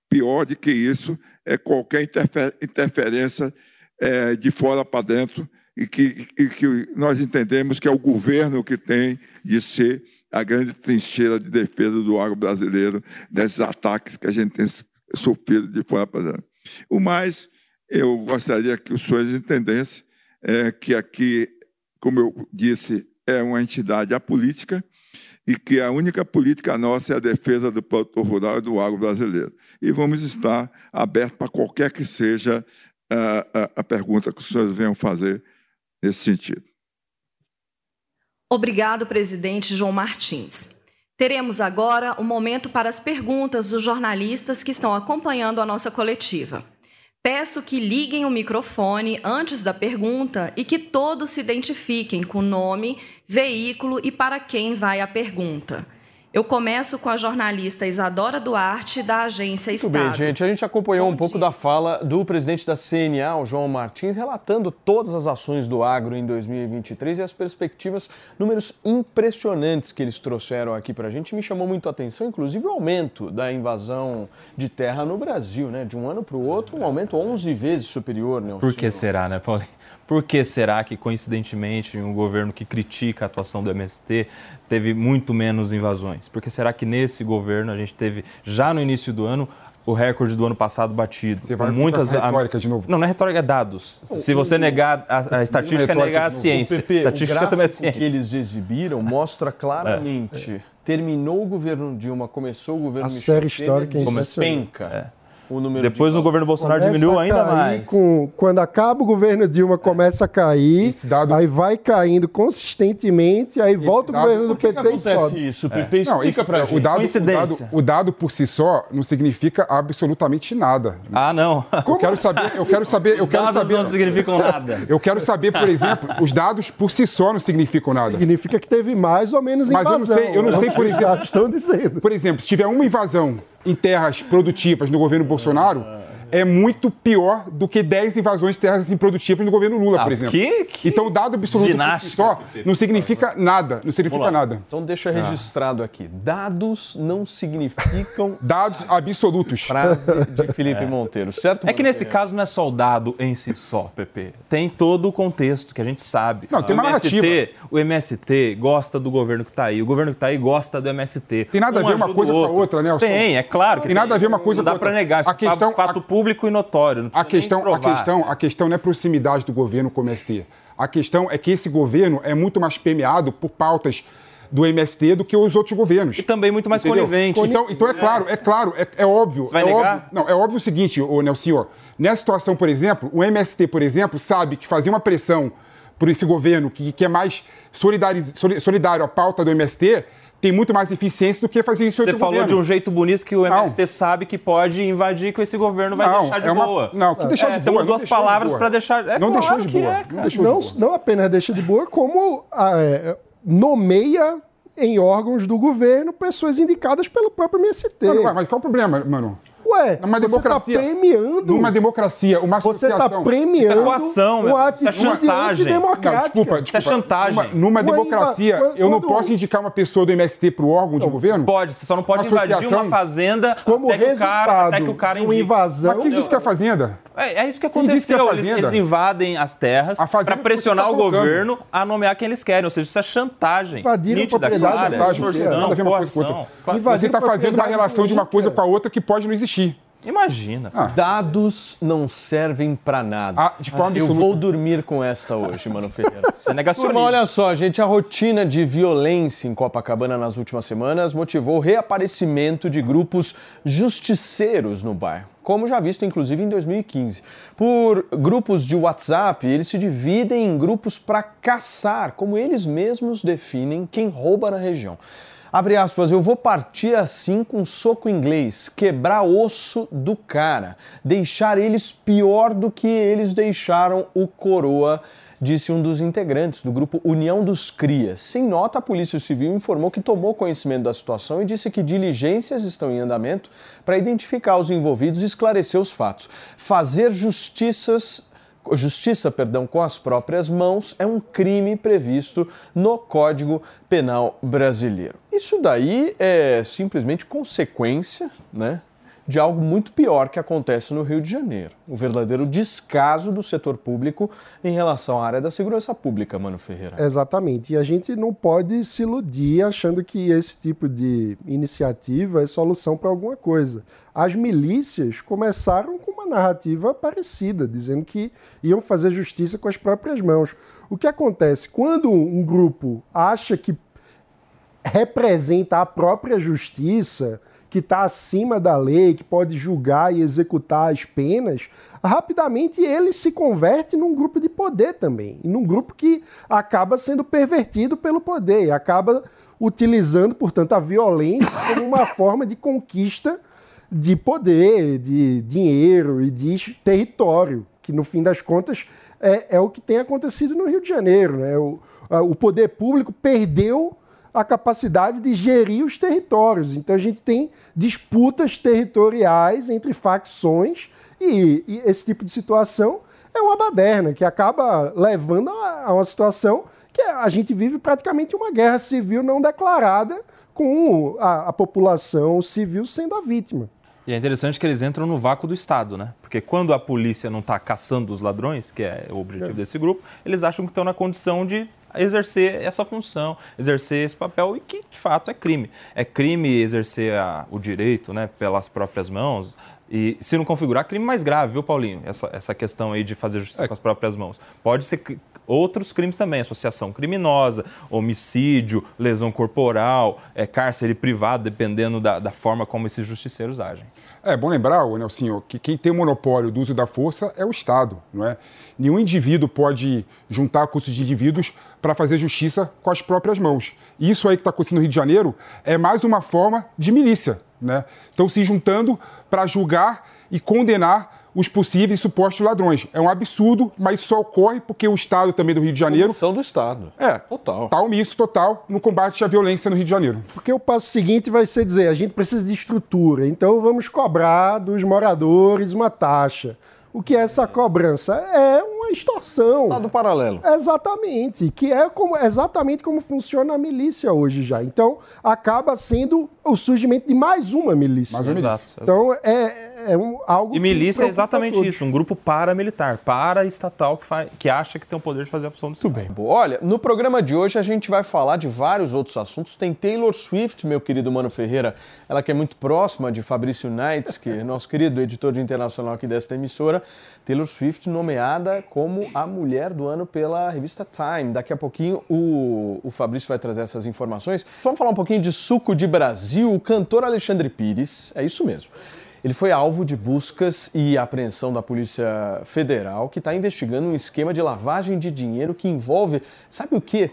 pior do que isso é qualquer interfe- interferência é, de fora para dentro, e que, e que nós entendemos que é o governo que tem de ser a grande trincheira de defesa do agro brasileiro desses ataques que a gente tem sofrido de fora para dentro. O mais, eu gostaria que os senhores entendessem é, que aqui, como eu disse, é uma entidade apolítica e que a única política nossa é a defesa do produtor rural e do agro brasileiro. E vamos estar abertos para qualquer que seja a, a, a pergunta que os senhores venham fazer nesse sentido. Obrigado, presidente João Martins. Teremos agora um momento para as perguntas dos jornalistas que estão acompanhando a nossa coletiva. Peço que liguem o microfone antes da pergunta e que todos se identifiquem com nome, veículo e para quem vai a pergunta. Eu começo com a jornalista Isadora Duarte, da agência Muito Estado. bem, gente. A gente acompanhou um pouco da fala do presidente da CNA, o João Martins, relatando todas as ações do agro em 2023 e as perspectivas, números impressionantes que eles trouxeram aqui para a gente. Me chamou muito a atenção, inclusive, o aumento da invasão de terra no Brasil, né? De um ano para o outro, um aumento 11 vezes superior, né? Por que será, né, Paulinho? Por que será que, coincidentemente, um governo que critica a atuação do MST teve muito menos invasões? Por que será que nesse governo a gente teve, já no início do ano, o recorde do ano passado batido? Você vai muitas retórica de novo. Não, não é retórica, é dados. Se você negar a, a estatística, é negar a ciência. O PP, o estatística gráfico também é ciência. que eles exibiram mostra claramente. Terminou o governo Dilma, começou o governo A Michel série histórica é Temer, impressionante. despenca o número Depois de o governo Bolsonaro Começa diminuiu ainda mais. com- quando acaba o governo Dilma, começa a cair, aí vai caindo consistentemente, aí volta o dado- governo do por que que PT e acontece sobe. isso? Não, isso- o dado, o, dado, o dado por si só não significa absolutamente nada. Ah, não. Eu quero saber, eu quero saber, eu Os quero dados saber. não significam nada. Eu quero saber, por exemplo, os dados por si só não significam nada. Significa que teve mais ou menos Mas invasão. eu não sei, eu não É o sei, que por exemplo. Estão dizendo. Por exemplo, se tiver uma invasão em terras produtivas no governo Bolsonaro, é muito pior do que 10 invasões de terras improdutivas no gogoverno Lula, Ah, por exemplo. que- que Então, o dado absoluto só não significa nada. Não significa nada. Então deixa registrado aqui. Dados não significam Dados absolutos. frase de Felipe Monteiro, certo? É que nesse caso não é só o dado em si só, Pepe. Tem todo o contexto que a gente sabe. Não, tem o uma MST, narrativa. O MST gosta do governo que está aí. O governo que está aí gosta do MST. Tem nada a ver uma coisa o com a outra, Nelson. Tem, é claro que Tem nada a ver uma coisa Não dá com a para outra. negar. Isso A questão- é fato público e notório. Não A questão, a, questão, a questão não é proximidade do governo com o MST. A questão é que esse governo é muito mais permeado por pautas do MST do que os outros governos. E também muito mais Entendeu? conivente. Então, então é claro, é claro, é, é óbvio. Você vai é negar? Óbvio, não, é óbvio o seguinte, ô Nelson, ó, nessa situação, por exemplo, o MST, por exemplo, sabe que fazer uma pressão por esse governo que, que é mais solidário à pauta do MST tem muito mais eficiência do que fazer isso em Você falou governo. de um jeito bonito que o MST sabe que pode invadir que esse governo vai Não, deixar de é uma- boa. não, que deixar É, de boa, mudou não as deixou de palavras para deixar. É Não claro deixou de que boa, é, não de Não, boa. não apenas deixa de boa, como ah, é, nomeia em órgãos do governo pessoas indicadas pelo próprio MST. Mano, mas qual o problema, mano? Ué, Numa você democracia, tá premiando. Numa democracia, uma Você associação. está premiando Isso é coação, uma Isso é atitude chantagem. antidemocrática. Não, desculpa, Isso é desculpa. chantagem. Numa, numa Uma democracia, inva- eu não quando- posso indicar uma pessoa do MST para o órgão de governo? Pode, você só não pode Uma invadir uma fazenda Como até, que o cara, resultado até que o cara uma invasão. Mas quem disse que é fazenda? É, é isso que que é aconteceu. Eles, fazenda? eles invadem as terras A para pressionar que o tá governo a nomear quem eles querem. Ou seja, isso é chantagem. Invadiram Nítida, propriedade clara. Chantagem, extorsão, a com coação. Você está fazendo uma relação de uma coisa com a outra que pode não existir. Imagina. Dados não servem pra nada. Ah, de forma Eu absoluta. vou dormir com esta hoje, Mano Ferreira. Você é negacionista. Turma, olha só, gente, a rotina de violência em Copacabana nas últimas semanas motivou o reaparecimento de grupos justiceiros no bairro, como já visto inclusive em 2015. Por grupos de WhatsApp, eles se dividem em grupos para caçar, como eles mesmos definem, quem rouba na região. Abre aspas, eu vou partir assim com um soco inglês, quebrar osso do cara, deixar eles pior do que eles deixaram o coroa disse um dos integrantes do grupo União dos Crias. Sem nota, a Polícia Civil informou que tomou conhecimento da situação e disse que diligências estão em andamento para identificar os envolvidos e esclarecer os fatos. Fazer justiças justiça, perdão, com as próprias mãos é um crime previsto no Código Penal Brasileiro. Isso daí é simplesmente consequência, né? De algo muito pior que acontece no Rio de Janeiro. O verdadeiro descaso do setor público em relação à área da segurança pública, Mano Ferreira. Exatamente. E a gente não pode se iludir achando que esse tipo de iniciativa é solução para alguma coisa. As milícias começaram com uma narrativa parecida, dizendo que iam fazer justiça com as próprias mãos. O que acontece? Quando um grupo acha que representa a própria justiça, que está acima da lei, que pode julgar e executar as penas, rapidamente ele se converte num grupo de poder também, num grupo que acaba sendo pervertido pelo poder, e acaba utilizando, portanto, a violência como uma forma de conquista de poder, de dinheiro e de território, que no fim das contas é, é o que tem acontecido no Rio de Janeiro. Né? O, a- o poder público perdeu a capacidade de gerir os territórios. Então a gente tem disputas territoriais entre facções e, e esse tipo de situação é uma baderna que acaba levando a, a uma situação que a gente vive praticamente uma guerra civil não declarada com a, a população civil sendo a vítima. E é interessante que eles entram no vácuo do Estado, né? Porque quando a polícia não está caçando os ladrões, que é o objetivo É. desse grupo, eles acham que estão na condição de exercer essa função, exercer esse papel, e que de fato é crime. É crime exercer a- o direito né, pelas próprias mãos. E se não configurar, crime mais grave, viu, Paulinho? Essa, essa questão aí de fazer justiça com as próprias mãos. Pode ser outros crimes também, associação criminosa, homicídio, lesão corporal, é, cárcere privado, dependendo da, da forma como esses justiceiros agem. É bom lembrar, Nelsinho, que quem tem o monopólio do uso da força é o Estado, não é? Nenhum indivíduo pode juntar custos de indivíduos para fazer justiça com as próprias mãos. E isso aí que está acontecendo no Rio de Janeiro é mais uma forma de milícia, né? Estão se juntando para julgar e condenar os possíveis supostos ladrões. É um absurdo, mas isso só ocorre porque o Estado também do Rio de Janeiro... São do Estado. É, total. Está omisso total no combate à violência no Rio de Janeiro. Porque o passo seguinte vai ser dizer, a gente precisa de estrutura, então vamos cobrar dos moradores uma taxa. O que é essa cobrança? É uma extorsão. Estado paralelo. Exatamente, que é como, exatamente como funciona a milícia hoje já. Então, acaba sendo o surgimento de mais uma milícia. Mais uma milícia. Exato. Então, é, é um, algo E que milícia é exatamente isso, um grupo paramilitar, para-estatal que, faz, que acha que tem o poder de fazer a função do Estado. Bem, olha, no programa de hoje a gente vai falar de vários outros assuntos. Tem Taylor Swift, meu querido Mano Ferreira, ela que é muito próxima de Fabrício Knights, que é nosso querido editor de internacional aqui desta emissora. Taylor Swift nomeada como a mulher do ano pela revista Time. Daqui a pouquinho o, o Fabrício vai trazer essas informações. Vamos falar um pouquinho de suco de Brasil. O cantor Alexandre Pires, é isso mesmo. Ele foi alvo de buscas e apreensão da Polícia Federal, que está investigando um esquema de lavagem de dinheiro que envolve, sabe o quê?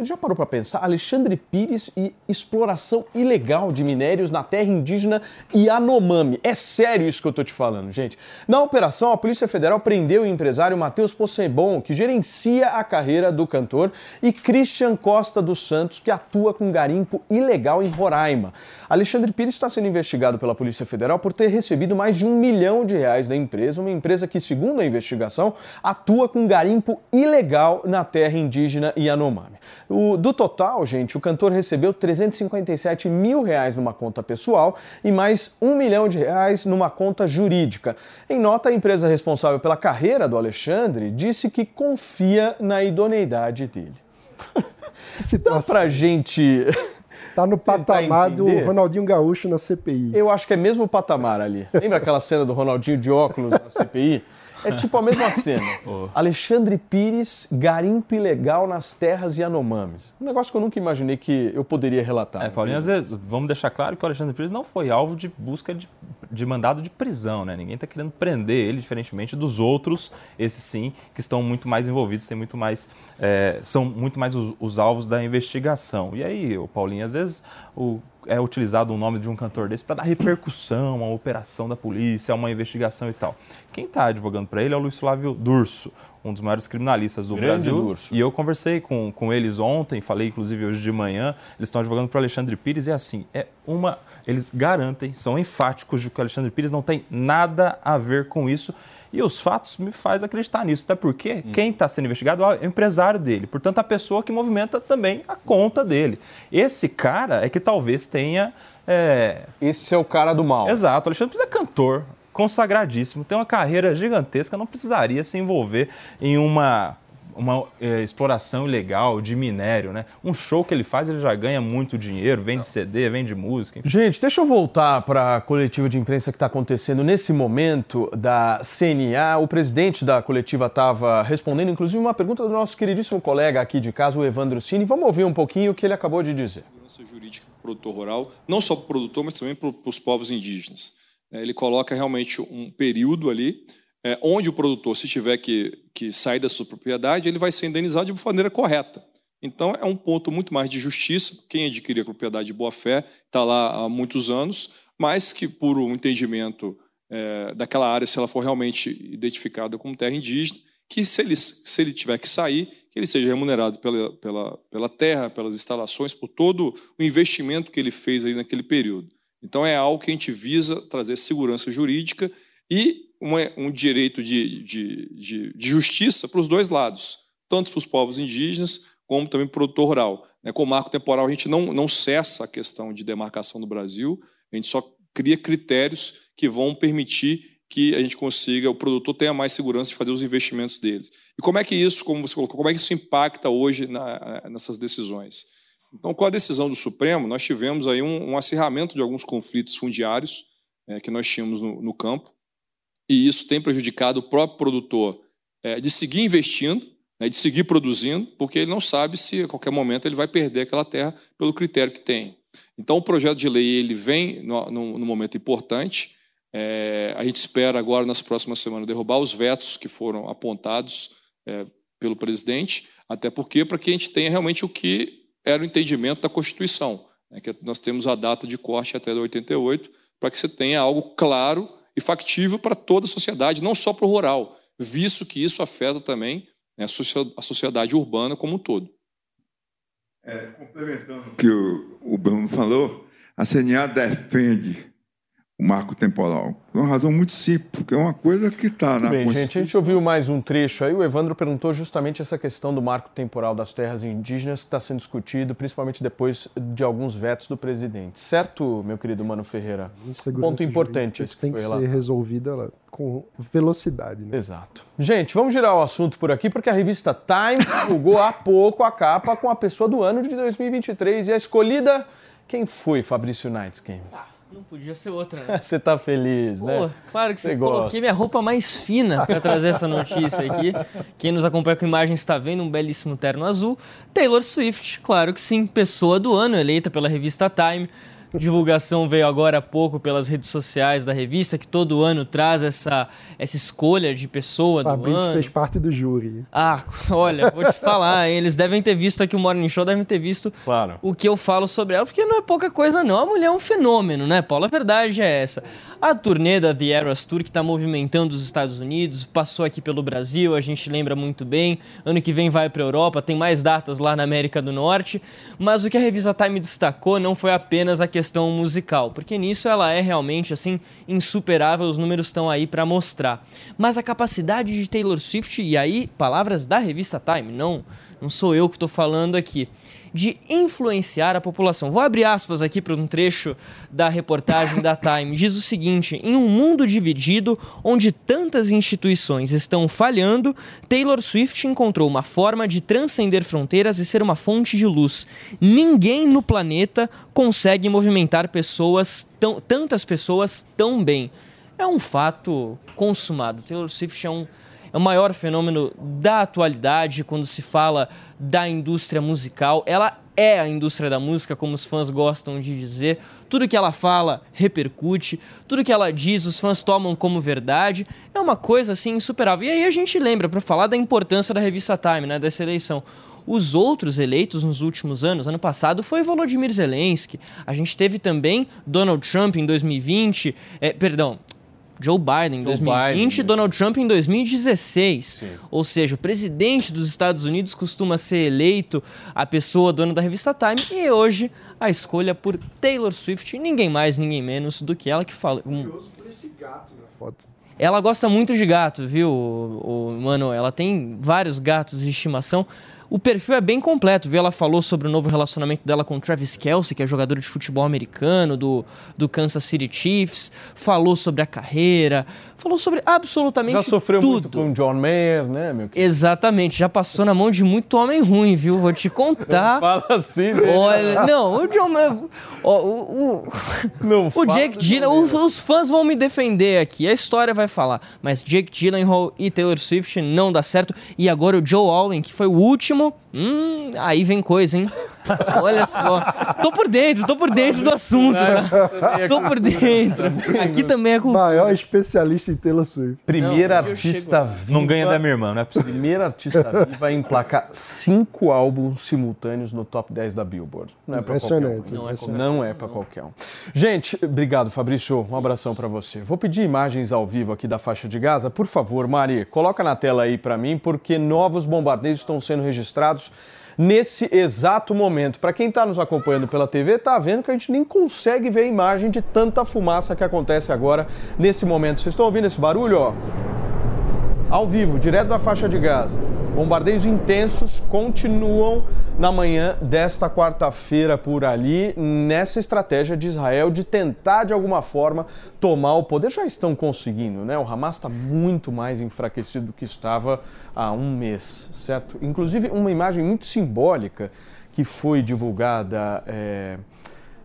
Já parou para pensar? Alexandre Pires e exploração ilegal de minérios na terra indígena Yanomami. É sério isso que eu tô te falando, gente. Na operação, a Polícia Federal prendeu o empresário Matheus Possebon, que gerencia a carreira do cantor, e Christian Costa dos Santos, que atua com garimpo ilegal em Roraima. Alexandre Pires está sendo investigado pela Polícia Federal por ter recebido mais de um milhão de reais da empresa, uma empresa que, segundo a investigação, atua com garimpo ilegal na terra indígena Yanomami. O- do total, gente, o cantor recebeu 357 mil reais numa conta pessoal e mais um milhão de reais numa conta jurídica. Em nota, a empresa responsável pela carreira do Alexandre disse que confia na idoneidade dele. Dá pra gente Tá no patamar do. Ronaldinho Gaúcho na CPI. Eu acho que é mesmo o patamar ali. Lembra aquela cena do Ronaldinho de óculos na CPI? É tipo a mesma cena. Alexandre Pires, garimpo ilegal nas terras Yanomamis. Um negócio que eu nunca imaginei que eu poderia relatar. É, Paulinho, às vezes, vamos deixar claro que o Alexandre Pires não foi alvo de busca de, de mandado de prisão, né? Ninguém está querendo prender ele, diferentemente dos outros, esses sim, que estão muito mais envolvidos, têm muito mais, é, são muito mais os, os alvos da investigação. E aí, Paulinho, às vezes o, é utilizado o nome de um cantor desse para dar repercussão a uma operação da polícia, a uma investigação e tal. Quem está advogando para ele é o Luiz Flávio Durso, um dos maiores criminalistas do Grande Brasil. Durso. E eu conversei com, com eles ontem, falei inclusive hoje de manhã, eles estão advogando para o Alexandre Pires e assim, é uma. Eles garantem, são enfáticos de que o Alexandre Pires não tem nada a ver com isso. E os fatos me faz acreditar nisso, até porque quem está sendo investigado é o empresário dele, portanto, a pessoa que movimenta também a conta dele. Esse cara é que talvez tenha. é, Esse é o cara do mal. Exato, o Alexandre Pires é cantor, consagradíssimo, tem uma carreira gigantesca, não precisaria se envolver em uma, uma eh, exploração ilegal de minério, né? Um show que ele faz, ele já ganha muito dinheiro, vende CD, vende música. enfim. Gente, deixa eu voltar para a coletiva de imprensa que está acontecendo nesse momento da CNA. O presidente da coletiva estava respondendo, inclusive, uma pergunta do nosso queridíssimo colega aqui de casa, o Evandro Cini. Vamos ouvir um pouquinho o que ele acabou de dizer. segurança jurídica para o produtor rural, não só para o produtor, mas também para os povos indígenas. É, Ele coloca realmente um período ali é, onde o produtor, se tiver que, que sair da sua propriedade, ele vai ser indenizado de maneira correta. Então, é um ponto muito mais de justiça. Quem adquirir a propriedade de boa-fé está lá há muitos anos, mas que, por um entendimento é, daquela área, se ela for realmente identificada como terra indígena, que se ele, se ele tiver que sair, que ele seja remunerado pela, pela, pela terra, pelas instalações, por todo o investimento que ele fez aí naquele período. Então, é algo que a gente visa trazer segurança jurídica e um direito de, de, de, de justiça para os dois lados, tanto para os povos indígenas como também para o produtor rural. né? Com o marco temporal, a gente não, não cessa a questão de demarcação do Brasil, a gente só cria critérios que vão permitir que a gente consiga, o produtor tenha mais segurança de fazer os investimentos deles. E como é que isso, como você colocou, como é que isso impacta hoje na- nessas decisões? Então, com a decisão do Supremo, nós tivemos aí um, um acirramento de alguns conflitos fundiários eh, que nós tínhamos no, no campo, e isso tem prejudicado o próprio produtor eh, de seguir investindo, né, de seguir produzindo, porque ele não sabe se a qualquer momento ele vai perder aquela terra pelo critério que tem. Então, o projeto de lei ele vem no momento importante. Eh, a gente espera agora, nas próximas semanas, derrubar os vetos que foram apontados eh, pelo presidente, até porque para que a gente tenha realmente o que era o entendimento da Constituição, né, que nós temos a data de corte até 88, para que você tenha algo claro e factível para toda a sociedade, não só para o rural, visto que isso afeta também né, a socie- a sociedade urbana como um todo. O que o, o Bruno falou, a CNA defende o marco temporal. Por uma razão muito simples, porque é uma coisa que está na Bem, gente, a gente ouviu mais um trecho aí. O Evandro perguntou justamente essa questão do marco temporal das terras indígenas que está sendo discutido, principalmente depois de alguns vetos do presidente. Certo, meu querido Mano Ferreira? Ponto importante esse que tem foi que lá. ser resolvida lá, com velocidade. Né? Exato. Gente, vamos girar o assunto por aqui, porque a revista Time divulgou há pouco a capa com a pessoa do ano de 2023 e a escolhida. Quem foi, Fabrício Nightscam? Não podia ser outra, né? Você tá feliz, Pô, né? claro que Você gosta. Coloquei minha roupa mais fina para trazer essa notícia aqui. Quem nos acompanha com imagens está vendo um belíssimo terno azul. Taylor Swift, claro que sim, pessoa do ano, eleita pela revista Time. Divulgação veio agora há pouco pelas redes sociais da revista, que todo ano traz essa, essa escolha de pessoa do Fabrício ano. fez parte do júri. Ah, olha, vou te falar, eles devem ter visto aqui o Morning Show, devem ter visto Claro. o que eu falo sobre ela, porque não é pouca coisa não. A mulher é um fenômeno, né, Paulo? A verdade é essa. A turnê da The Eras Tour, que está movimentando os Estados Unidos, passou aqui pelo Brasil, a gente lembra muito bem. Ano que vem vai para Europa, tem mais datas lá na América do Norte. Mas o que a revista Time destacou não foi apenas a questão musical, porque nisso ela é realmente assim insuperável, os números estão aí para mostrar. Mas a capacidade de Taylor Swift, e aí palavras da revista Time, não, não sou eu que estou falando aqui de influenciar a população. Vou abrir aspas aqui para um trecho da reportagem da Time. Diz o seguinte: em um mundo dividido, onde tantas instituições estão falhando, Taylor Swift encontrou uma forma de transcender fronteiras e ser uma fonte de luz. Ninguém no planeta consegue movimentar pessoas tão, tantas pessoas tão bem. É um fato consumado. Taylor Swift é um é o maior fenômeno da atualidade quando se fala da indústria musical. Ela é a indústria da música, como os fãs gostam de dizer. Tudo que ela fala repercute, tudo que ela diz os fãs tomam como verdade. É uma coisa assim insuperável. E aí a gente lembra para falar da importância da revista Time, né, dessa eleição. Os outros eleitos nos últimos anos, ano passado foi Volodymyr Zelensky. A gente teve também Donald Trump em 2020, é, perdão, Joe Biden em 2020 e Donald Trump em 2016. Sim. Ou seja, o presidente dos Estados Unidos costuma ser eleito a pessoa dona da revista Time e hoje a escolha por Taylor Swift, ninguém mais, ninguém menos do que ela que fala. Um... por esse gato na foto. Ela gosta muito de gato, viu, o, o, mano? Ela tem vários gatos de estimação. O perfil é bem completo, viu? Ela falou sobre o novo relacionamento dela com Travis Kelsey, que é jogador de futebol americano do, do Kansas City Chiefs. Falou sobre a carreira, falou sobre absolutamente tudo. Já sofreu tudo. muito com John Mayer, né, meu querido? Exatamente, já passou na mão de muito homem ruim, viu? Vou te contar. Fala assim, né? Olha, não, o John Mayer... Ó, o, o, não o Jake Gyllenhaal, os, os fãs vão me defender aqui, a história vai falar. Mas Jake Gyllenhaal e Taylor Swift não dá certo. E agora o Joe Allen, que foi o último Hum, aí vem coisa, hein? Olha só. Tô por dentro, tô por dentro do assunto. Tá? Tô por dentro. Aqui também é com. Maior especialista em Taylor Swift. Primeira não, artista viva. Não ganha da minha irmã, não é possível. Primeira artista viva a emplacar cinco álbuns simultâneos no top 10 da Billboard. Não é pra Impressionante. Um. Não, é, não é pra qualquer um. Gente, obrigado, Fabrício. Um abração para você. Vou pedir imagens ao vivo aqui da faixa de Gaza. Por favor, Mari, coloca na tela aí para mim, porque novos bombardeios estão sendo registrados nesse exato momento. Para quem está nos acompanhando pela TV, está vendo que a gente nem consegue ver a imagem de tanta fumaça que acontece agora nesse momento. Vocês estão ouvindo esse barulho, ó? Ao vivo, direto da faixa de Gaza. Bombardeios intensos continuam na manhã desta quarta-feira por ali, nessa estratégia de Israel de tentar de alguma forma tomar o poder. Já estão conseguindo, né? O Hamas está muito mais enfraquecido do que estava há um mês, certo? Inclusive, uma imagem muito simbólica que foi divulgada. É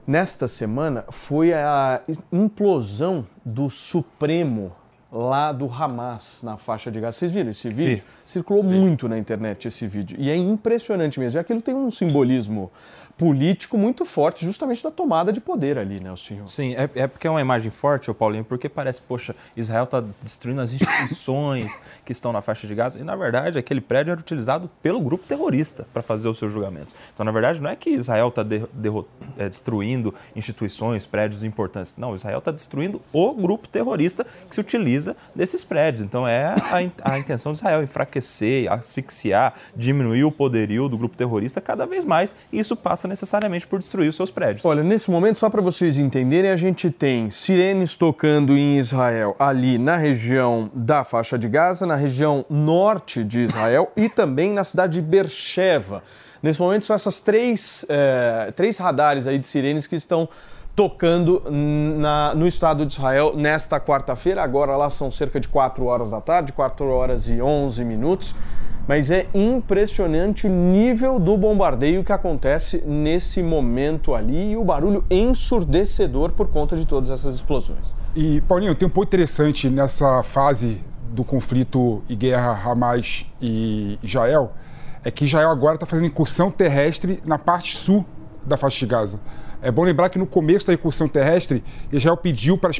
nesta semana foi a implosão do Supremo lá do Hamas na faixa de Gaza. Vocês viram esse vídeo? Sim. Circulou Sim. muito na internet esse vídeo. E é impressionante mesmo. E aquilo tem um simbolismo político muito forte, justamente da tomada de poder ali, né, o senhor? Sim, é, é porque é uma imagem forte, o Paulinho, porque parece, poxa, Israel está destruindo as instituições que estão na faixa de Gaza, e na verdade aquele prédio era utilizado pelo grupo terrorista para fazer os seus julgamentos. Então, na verdade, não é que Israel está de, de, é, destruindo instituições, prédios importantes. Não, Israel está destruindo o grupo terrorista que se utiliza desses prédios. Então, é a, a intenção de Israel enfraquecer, asfixiar, diminuir o poderio do grupo terrorista cada vez mais, e isso passa necessariamente por destruir os seus prédios. Olha, nesse momento, só para vocês entenderem, a gente tem sirenes tocando em Israel, ali na região da faixa de Gaza, na região norte de Israel e também na cidade de Beersheba. Nesse momento, são essas três, é, três radares aí de sirenes que estão tocando na, no estado de Israel nesta quarta-feira. Agora lá são cerca de 4 horas da tarde, 4 horas e 11 minutos mas é impressionante o nível do bombardeio que acontece nesse momento ali e o barulho ensurdecedor por conta de todas essas explosões. E, Paulinho, tem um ponto interessante nessa fase do conflito e guerra Hamas e Israel, é que Israel agora está fazendo incursão terrestre na parte sul da faixa de Gaza. É bom lembrar que no começo da incursão terrestre, Israel pediu para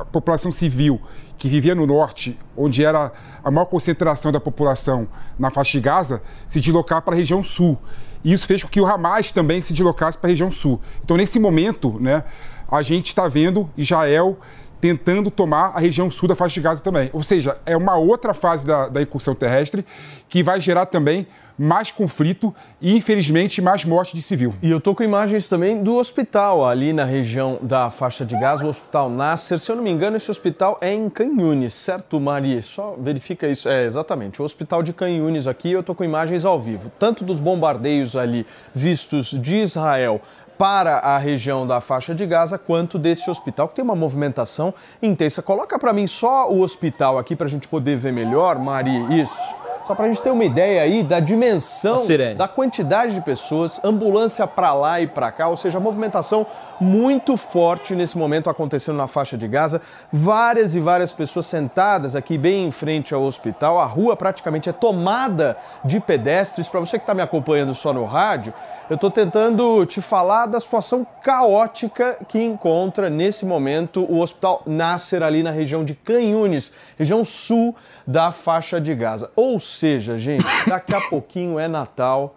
a população civil que vivia no norte, onde era a maior concentração da população na faixa de Gaza, se deslocar para a região sul. E isso fez com que o Hamas também se deslocasse para a região sul. Então, nesse momento, né, a gente está vendo Israel tentando tomar a região sul da faixa de Gaza também. Ou seja, é uma outra fase da, da incursão terrestre que vai gerar também mais conflito e, infelizmente, mais morte de civil. E eu tô com imagens também do hospital ali na região da faixa de Gaza, o Hospital Nasser. Se eu não me engano, esse hospital é em Canhunes, certo, Mari? Só verifica isso. É, exatamente. O hospital de Canhunes aqui, eu tô com imagens ao vivo, tanto dos bombardeios ali vistos de Israel para a região da faixa de Gaza, quanto desse hospital, que tem uma movimentação intensa. Coloca para mim só o hospital aqui para a gente poder ver melhor, Mari. Isso. Só para a gente ter uma ideia aí da dimensão, da quantidade de pessoas, ambulância para lá e para cá, ou seja, movimentação muito forte nesse momento acontecendo na faixa de Gaza. Várias e várias pessoas sentadas aqui bem em frente ao hospital. A rua praticamente é tomada de pedestres. Para você que está me acompanhando só no rádio, eu estou tentando te falar da situação caótica que encontra nesse momento o Hospital Nasser ali na região de Canhunes, região sul da faixa de Gaza. Ou seja, gente, daqui a pouquinho é Natal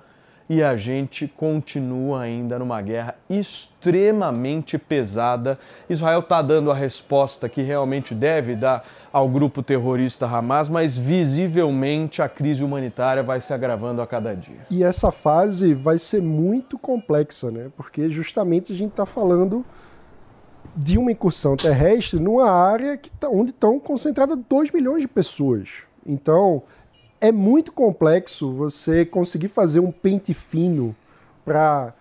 e a gente continua ainda numa guerra extremamente pesada. Israel está dando a resposta que realmente deve dar ao grupo terrorista Hamas, mas visivelmente a crise humanitária vai se agravando a cada dia. E essa fase vai ser muito complexa, né? Porque justamente a gente está falando de uma incursão terrestre numa área que tá, onde estão concentradas 2 milhões de pessoas. Então, é muito complexo você conseguir fazer um pente fino para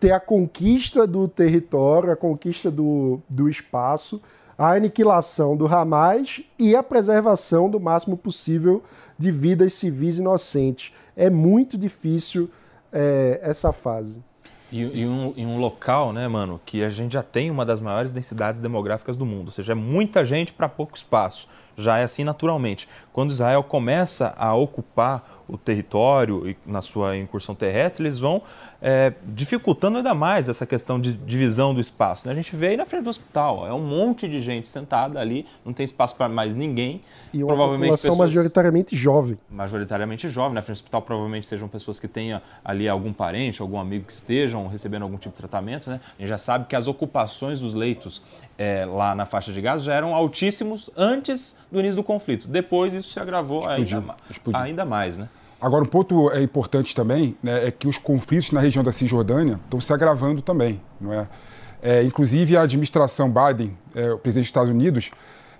ter a conquista do território, a conquista do, do espaço, a aniquilação do Hamas e a preservação do máximo possível de vidas civis inocentes. É muito difícil é, essa fase. E, e, um, um, local, né, mano, que a gente já tem uma das maiores densidades demográficas do mundo, ou seja, é muita gente para pouco espaço. Já é assim naturalmente. Quando Israel começa a ocupar o território e na sua incursão terrestre, eles vão é, dificultando ainda mais essa questão de divisão do espaço. Né? A gente vê aí na frente do hospital, ó, é um monte de gente sentada ali, não tem espaço para mais ninguém. E uma provavelmente população pessoas, majoritariamente jovem. Majoritariamente jovem. Na frente do hospital provavelmente sejam pessoas que tenham ali algum parente, algum amigo que estejam recebendo algum tipo de tratamento. Né? A gente já sabe que as ocupações dos leitos é, lá na faixa de Gaza já eram altíssimos antes do início do conflito. Depois isso se agravou explodiu, ainda, explodiu. ainda mais, né? Agora, um ponto é importante também né, é que os conflitos na região da Cisjordânia estão se agravando também, não é? é inclusive, a administração Biden, é, o presidente dos Estados Unidos,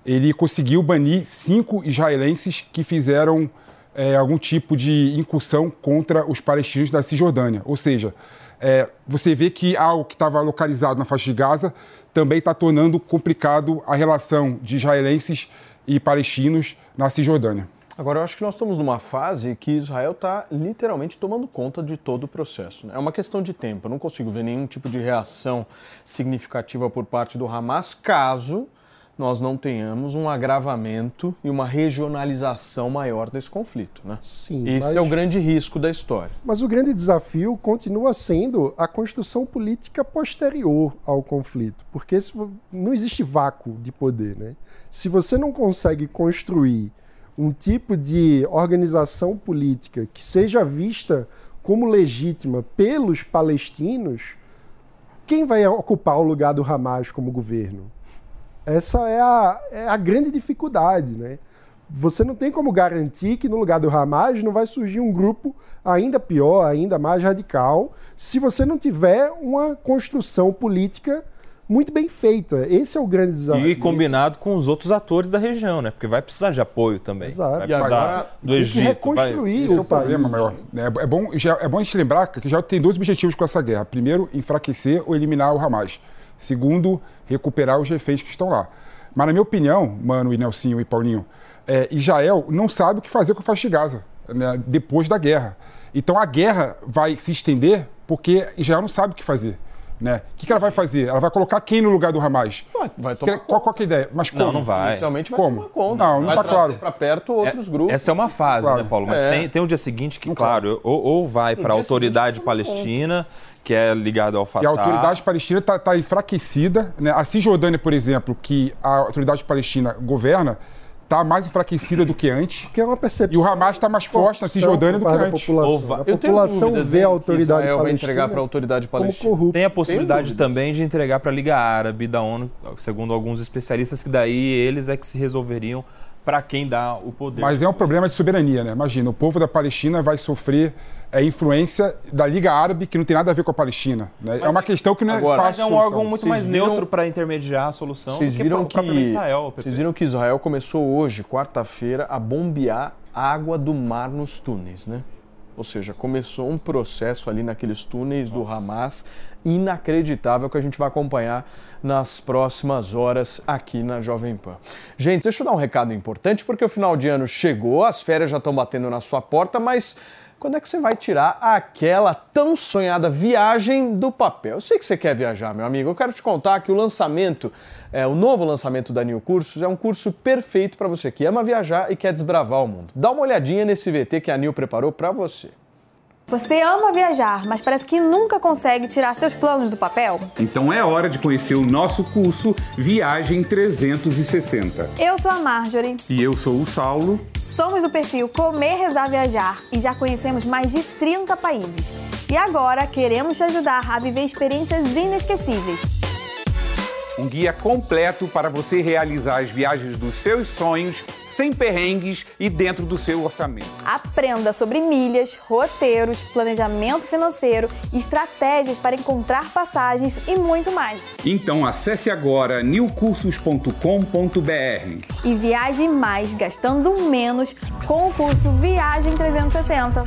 ele conseguiu banir cinco israelenses que fizeram é, algum tipo de incursão contra os palestinos da Cisjordânia. Ou seja, é, você vê que algo que estava localizado na faixa de Gaza também está tornando complicado a relação de israelenses e palestinos na Cisjordânia. Agora, eu acho que nós estamos numa fase que Israel está literalmente tomando conta de todo o processo. Né? É uma questão de tempo. Eu não consigo ver nenhum tipo de reação significativa por parte do Hamas, caso nós não tenhamos um agravamento e uma regionalização maior desse conflito. Né? Sim. Esse mas... é o grande risco da história. Mas o grande desafio continua sendo a construção política posterior ao conflito, porque não existe vácuo de poder. Né? Se você não consegue construir um tipo de organização política que seja vista como legítima pelos palestinos, quem vai ocupar o lugar do Hamas como governo? Essa é a, é a grande dificuldade, né? Você não tem como garantir que no lugar do Hamas não vai surgir um grupo ainda pior, ainda mais radical, se você não tiver uma construção política muito bem feita. Esse é o grande desafio. E combinado com os outros atores da região, né? Porque vai precisar de apoio também. Exato. Vai precisar agora, do Egito. reconstruir vai... o, é o problema maior. É, é, bom, já, é bom a gente lembrar que já tem dois objetivos com essa guerra. Primeiro, enfraquecer ou eliminar o Hamas. Segundo, recuperar os reféns que estão lá. Mas, na minha opinião, Mano e Nelsinho e Paulinho, é, Israel não sabe o que fazer com a faixa de Gaza né, depois da guerra. Então a guerra vai se estender porque Israel não sabe o que fazer. Né? O que, que, ela vai fazer? Ela vai colocar quem no lugar do Hamas? Vai tomar qual, qual é a ideia? Mas como? Não, não vai. Inicialmente vai como? tomar conta. Não, não está claro. para perto outros é, grupos. Essa é uma fase, claro. né, Paulo? Mas é. tem, tem um dia seguinte que, claro, ou, ou vai para a autoridade palestina, que é ligada ao Fatah. E a autoridade palestina está tá enfraquecida. Né? A Cisjordânia, por exemplo, que a autoridade palestina governa, está mais enfraquecida do que antes. Que é uma percepção. E o Hamas está mais forte na Cisjordânia do que antes. população. A Eu tenho população dúvidas vê a autoridade Israel vai palestina entregar para a autoridade palestina. Tem a possibilidade também de entregar para a Liga Árabe da ONU, segundo alguns especialistas, que daí eles é que se resolveriam para quem dá o poder. Mas é um problema de soberania, né? Imagina, o povo da Palestina vai sofrer é, influência da Liga Árabe, que não tem nada a ver com a Palestina. né? É uma questão que não é Agora, Mas fácil. é um órgão solução. muito Vocês mais viram- neutro para intermediar a solução Vocês do que viram que propriamente Israel. Pepe. vocês viram que Israel começou hoje, quarta-feira, a bombear água do mar nos túneis, né? Ou seja, começou um processo ali naqueles túneis do Hamas inacreditável que a gente vai acompanhar nas próximas horas aqui na Jovem Pan. Gente, deixa eu dar um recado importante porque o final de ano chegou, as férias já estão batendo na sua porta, mas quando é que você vai tirar aquela tão sonhada viagem do papel? Eu sei que você quer viajar, meu amigo. Eu quero te contar que o lançamento, é, o novo lançamento da New Cursos é um curso perfeito para você que ama viajar e quer desbravar o mundo. Dá uma olhadinha nesse VT que a New preparou para você. Você ama viajar, mas parece que nunca consegue tirar seus planos do papel? Então é hora de conhecer o nosso curso Viagem 360. Eu sou a Marjorie, E eu sou o Saulo. somos do perfil Comer, Rezar, Viajar e já conhecemos mais de 30 países. E agora queremos te ajudar a viver experiências inesquecíveis. Um guia completo para você realizar as viagens dos seus sonhos, sem perrengues e dentro do seu orçamento. Aprenda sobre milhas, roteiros, planejamento financeiro, estratégias para encontrar passagens e muito mais. Então acesse agora newcursos.com.br. E viaje mais gastando menos com o curso Viagem 360.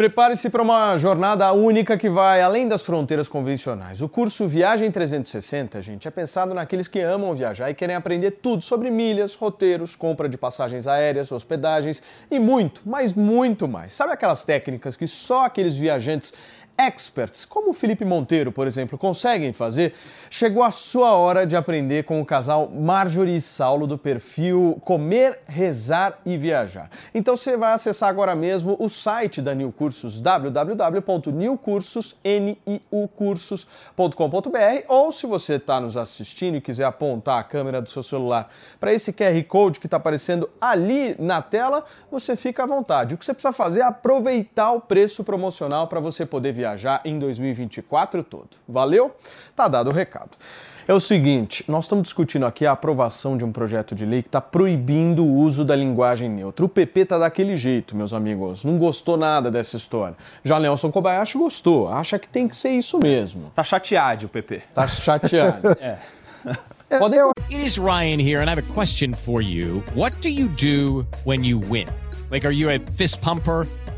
Prepare-se para uma jornada única que vai além das fronteiras convencionais. O curso Viagem 360, gente, é pensado naqueles que amam viajar e querem aprender tudo sobre milhas, roteiros, compra de passagens aéreas, hospedagens e muito, mas muito mais. Sabe aquelas técnicas que só aqueles viajantes experts, como o Felipe Monteiro, por exemplo, conseguem fazer? Chegou a sua hora de aprender com o casal Marjorie e Saulo do perfil Comer, Rezar e Viajar. Então você vai acessar agora mesmo o site da New Cursos, www.newcursos.com.br ou se você está nos assistindo e quiser apontar a câmera do seu celular para esse QR Code que está aparecendo ali na tela, você fica à vontade. O que você precisa fazer é aproveitar o preço promocional para você poder viajar em 2024 todo. Valeu? Tá dado o recado. É o seguinte, nós estamos discutindo aqui a aprovação de um projeto de lei que está proibindo o uso da linguagem neutra. O PP tá daquele jeito, meus amigos. Não gostou nada dessa história. Já Nelson Kobayashi gostou, acha que tem que ser isso mesmo. Tá chateado o PP. Tá chateado. é. Podem... It is Ryan here, and I have a question for you. What do you do when you win? Like, are you a fist pumper?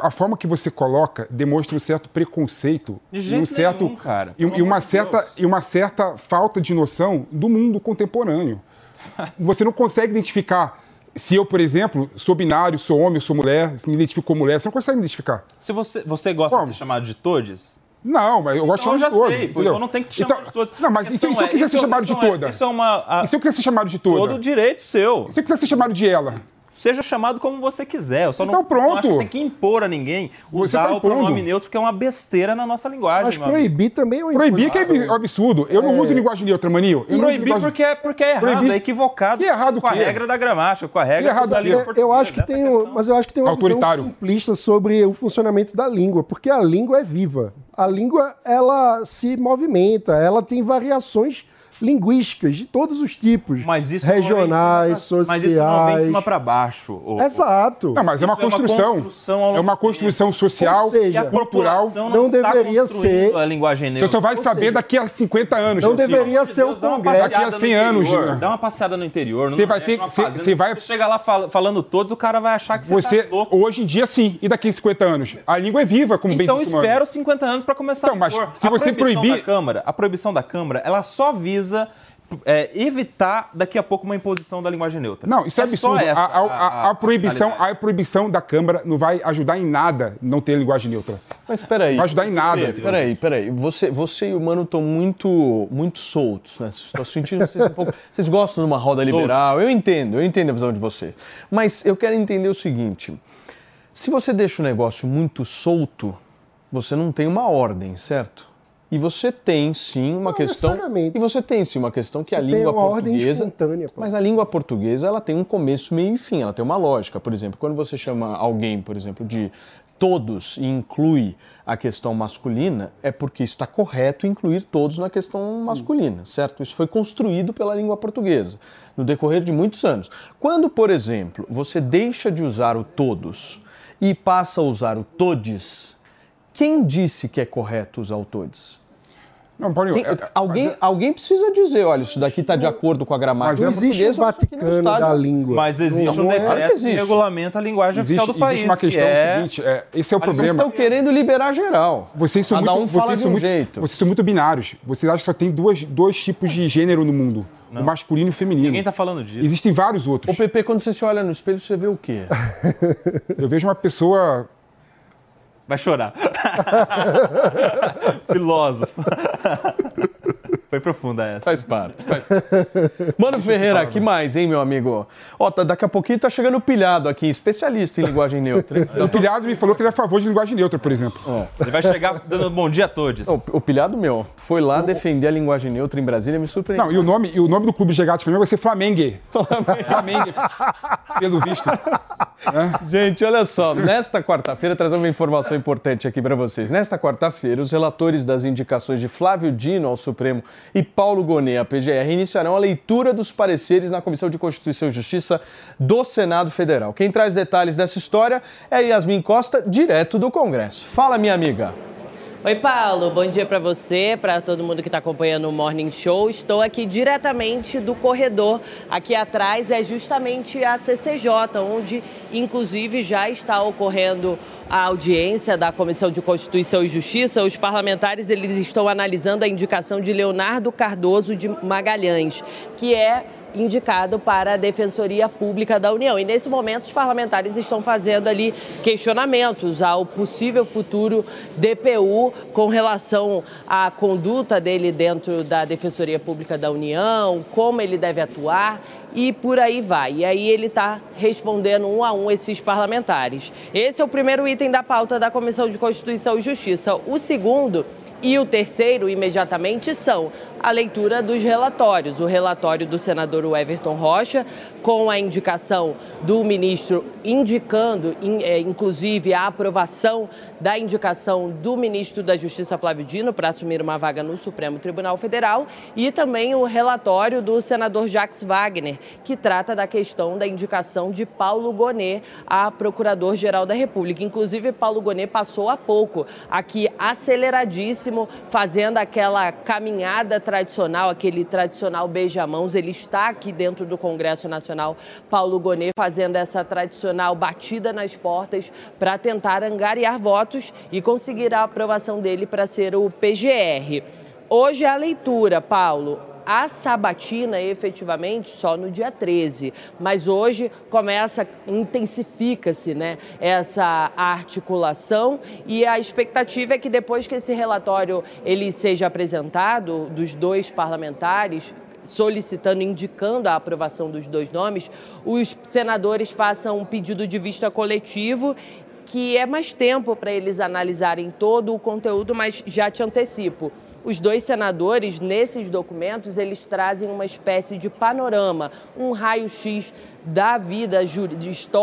a forma que você coloca demonstra um certo preconceito De e um certo nenhum, cara. e, e uma certa e uma certa falta de noção do mundo contemporâneo. Você não consegue identificar se eu, por exemplo, sou binário, sou homem, sou mulher, me identifico como mulher, você não consegue me identificar. Se você, você gosta Como? de ser chamado de todes, Não, mas eu gosto então de chamar de sei, todo. pô, então não tem que te chamar Então- de todos. Não, mas e se, eu é- quiser isso ser é- chamado de é- toda? Isso é uma... a- E se eu quiser ser chamado de toda? todo direito seu. E se eu quiser ser chamado de ela? Seja chamado como você quiser. Eu só não, Então pronto. não acho que tem que impor a ninguém Você usar tá o pronome neutro, que é uma besteira na nossa linguagem. Mas proibir também é um Proibir que é absurdo. Eu não uso linguagem neutra, maninho. Eu não Proibir linguagem- porque é, porque é errado, Proibir. é equivocado Que errado com a regra da gramática, com a regra errado da língua É, portuguesa. eu acho que tem, questão. mas eu acho que tem uma Autoritário. visão simplista sobre o funcionamento da língua, porque a língua é viva. A língua ela se movimenta, ela tem variações linguísticas de todos os tipos, Mas isso não vem de regionais, cima pra- sociais. Mas isso não vem de cima para baixo. ô- Exato. Não, mas é uma Isso é uma construção. construção é uma construção social, Ou seja, E a cultural. não está deveria construindo ser- a linguagem Você neutra. só vai Ou saber seja, daqui a 50 anos. Não deveria ser o Congresso. Daqui a passeada no 100 anos, Gina. Dá uma passeada no interior. Você vai ter- você- você vai- Você chega lá fal- falando todos, o cara vai achar que você, Você, tá louco. hoje em dia, sim. E daqui a 50 anos? A língua é viva, como bem Então disse o Mano. espera os 50 anos para começar Então, a mas se a você proibir- da Câmara, a proibição da Câmara, ela só visa é, evitar daqui a pouco uma imposição da linguagem neutra. Não, isso é, só absurdo. essa a, a- a- a proibição, a proibição da Câmara não vai ajudar em nada não ter linguagem neutra. Mas peraí. Vai ajudar em nada. Peraí, peraí, peraí. Você, você e o Mano estão muito, muito soltos nessa situação. Sentindo vocês um pouco. Vocês gostam de uma roda Soltos. liberal. Eu entendo, eu entendo a visão de vocês. Mas eu quero entender o seguinte: se você deixa o negócio muito solto, você não tem uma ordem, certo? E você tem sim uma questão. E você tem sim uma questão que Você a língua portuguesa. Mas a língua portuguesa ela tem um começo, meio e fim, ela tem uma lógica. Por exemplo, quando você chama alguém, por exemplo, de todos e inclui a questão masculina, é porque está correto incluir todos na questão masculina, certo? Isso foi construído pela língua portuguesa no decorrer de muitos anos. Quando, por exemplo, você deixa de usar o todos e passa a usar o todes, quem disse que é correto usar o todes? Não, Paulinho, Tem- é- alguém, alguém precisa dizer, olha, isso daqui está de acordo com a gramática Mas é- portuguesa. existe o aqui não Vaticano está da língua. Mas existe Não um é? decreto Claro que que existe. regulamenta a linguagem oficial do país. existe uma que questão é... seguinte, é, esse é o Vocês problema. estão querendo liberar geral. Vocês são Cada muito, um fala vocês de um muito, jeito. Vocês são muito binários. Vocês acham que só tem duas, dois tipos de gênero no mundo: o masculino e o feminino. Ninguém tá falando disso. Existem vários outros. Ô, Pepe, quando você se olha no espelho, você vê o quê? Eu vejo uma pessoa. Vai chorar. Filósofo. Foi profunda essa. Faz parte, faz parte. Mano Ferreira, que mais, hein, meu amigo? Ó, tá- daqui a pouquinho tá chegando o pilhado aqui, especialista em linguagem neutra. hein? O pilhado me falou que ele é a favor de linguagem neutra, por exemplo. Ele vai chegar dando bom dia a todos. O, o pilhado meu foi lá defender a linguagem neutra em Brasília e me surpreendeu. Não, e o nome, e o nome do clube de regatas Flamengo vai ser Flamengue. Flamengue. Pelo visto. Gente, olha só, nesta quarta-feira, trazer uma informação importante aqui para vocês. Nesta quarta-feira, os relatores das indicações de Flávio Dino ao Supremo e Paulo Gonet à PGR iniciarão a leitura dos pareceres na Comissão de Constituição e Justiça do Senado Federal. Quem traz detalhes dessa história é a Yasmin Costa, direto do Congresso. Fala, minha amiga. Oi, Paulo. Bom dia para você, para todo mundo que está acompanhando o Morning Show. Estou aqui diretamente do corredor. Aqui atrás é justamente a CCJ, onde inclusive já está ocorrendo a audiência da Comissão de Constituição e Justiça. Os parlamentares eles estão analisando a indicação de Leonardo Cardoso de Magalhães, que é indicado para a Defensoria Pública da União. E nesse momento os parlamentares estão fazendo ali questionamentos ao possível futuro DPU com relação à conduta dele dentro da Defensoria Pública da União, como ele deve atuar e por aí vai. E aí ele está respondendo um a um esses parlamentares. Esse é o primeiro item da pauta da Comissão de Constituição e Justiça. O segundo e o terceiro, imediatamente, são a leitura dos relatórios. O relatório do senador Everton Rocha, com a indicação do ministro, indicando, in- eh, inclusive, a aprovação da indicação do ministro da Justiça, Flávio Dino, para assumir uma vaga no Supremo Tribunal Federal, e também o relatório do senador Jacques Wagner, que trata da questão da indicação de Paulo Gonet a Procurador-Geral da República. Inclusive, Paulo Gonet passou há pouco aqui aceleradíssimo, fazendo aquela caminhada tradicional, aquele tradicional beija-mãos. Ele está aqui dentro do Congresso Nacional, Paulo Gonet, fazendo essa tradicional batida nas portas para tentar angariar votos e conseguir a aprovação dele para ser o PGR. Hoje é a leitura, Paulo. A sabatina, efetivamente, só no dia 13. Mas hoje começa, intensifica-se né, essa articulação e a expectativa é que depois que esse relatório ele seja apresentado dos dois parlamentares, solicitando, indicando a aprovação dos dois nomes, os senadores façam um pedido de vista coletivo que é mais tempo para eles analisarem todo o conteúdo, mas já te antecipo. Os dois senadores, nesses documentos, eles trazem uma espécie de panorama, um raio-x da vida,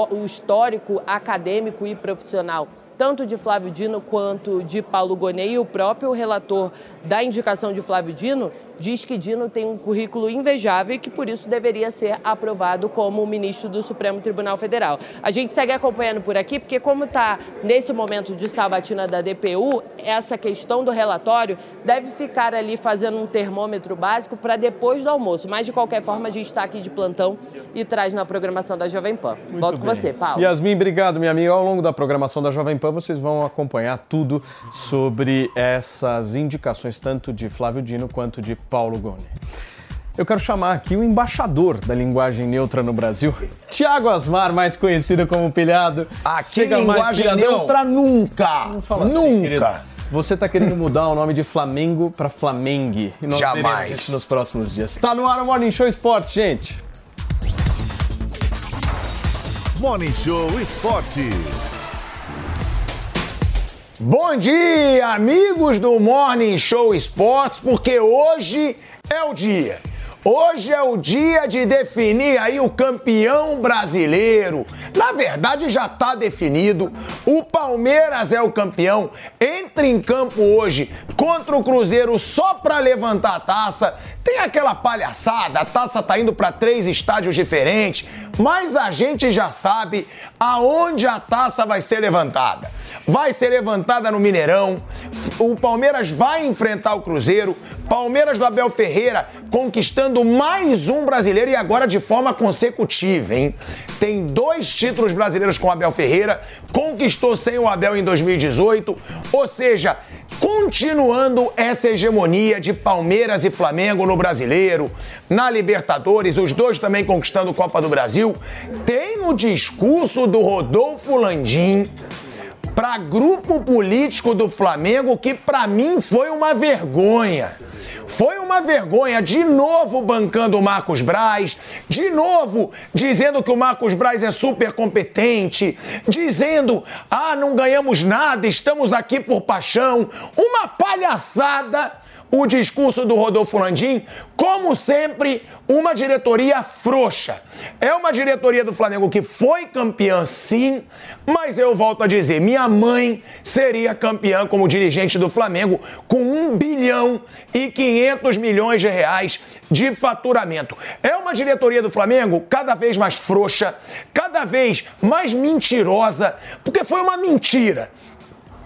o histórico acadêmico e profissional, tanto de Flávio Dino quanto de Paulo Gonet. E o próprio relator da indicação de Flávio Dino diz que Dino tem um currículo invejável e que por isso deveria ser aprovado como ministro do Supremo Tribunal Federal. A gente segue acompanhando por aqui, porque como está nesse momento de sabatina da DPU, essa questão do relatório deve ficar ali fazendo um termômetro básico para depois do almoço. Mas de qualquer forma, a gente está aqui de plantão e traz na programação da Jovem Pan. Volto com bem. você, Paulo. Yasmin, obrigado, minha amiga. Ao longo da programação da Jovem Pan, vocês vão acompanhar tudo sobre essas indicações, tanto de Flávio Dino quanto de Paulo Gonet. Eu quero chamar aqui o embaixador da linguagem neutra no Brasil, Tiago Asmar, mais conhecido como Pilhado. Aqui linguagem neutra nunca. Não fala assim, nunca. querido. Você tá querendo mudar o nome de Flamengo para Flamengue. E nós Jamais. isso nos próximos dias. Tá no ar o Morning Show Esporte, gente. Morning Show Esportes. Bom dia, amigos do Morning Show Esportes, porque hoje é o dia. Hoje é o dia de definir aí o campeão brasileiro. Na verdade, já está definido. O Palmeiras é o campeão. Entra em campo hoje contra o Cruzeiro só para levantar a taça. Tem aquela palhaçada, a taça tá indo para três estádios diferentes, mas a gente já sabe aonde a taça vai ser levantada. Vai ser levantada no Mineirão. O Palmeiras vai enfrentar o Cruzeiro. Palmeiras do Abel Ferreira conquistando mais um brasileiro e agora de forma consecutiva, hein? Tem dois títulos brasileiros com o Abel Ferreira, conquistou sem o Abel em 2018, ou seja, continuando essa hegemonia de Palmeiras e Flamengo no brasileiro, na Libertadores, os dois também conquistando Copa do Brasil. Tem o discurso do Rodolfo Landim para grupo político do Flamengo que para mim foi uma vergonha. Foi uma vergonha, de novo bancando o Marcos Braz, de novo dizendo que o Marcos Braz é super competente, dizendo, ah, não ganhamos nada, estamos aqui por paixão. Uma palhaçada o discurso do Rodolfo Landim, como sempre, uma diretoria frouxa. É uma diretoria do Flamengo que foi campeã, sim, mas eu volto a dizer: minha mãe seria campeã como dirigente do Flamengo com 1 bilhão e 500 milhões de reais de faturamento. É uma diretoria do Flamengo cada vez mais frouxa, cada vez mais mentirosa, porque foi uma mentira.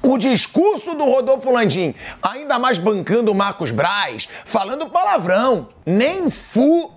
O discurso do Rodolfo Landim, ainda mais bancando o Marcos Braz, falando palavrão, nem fu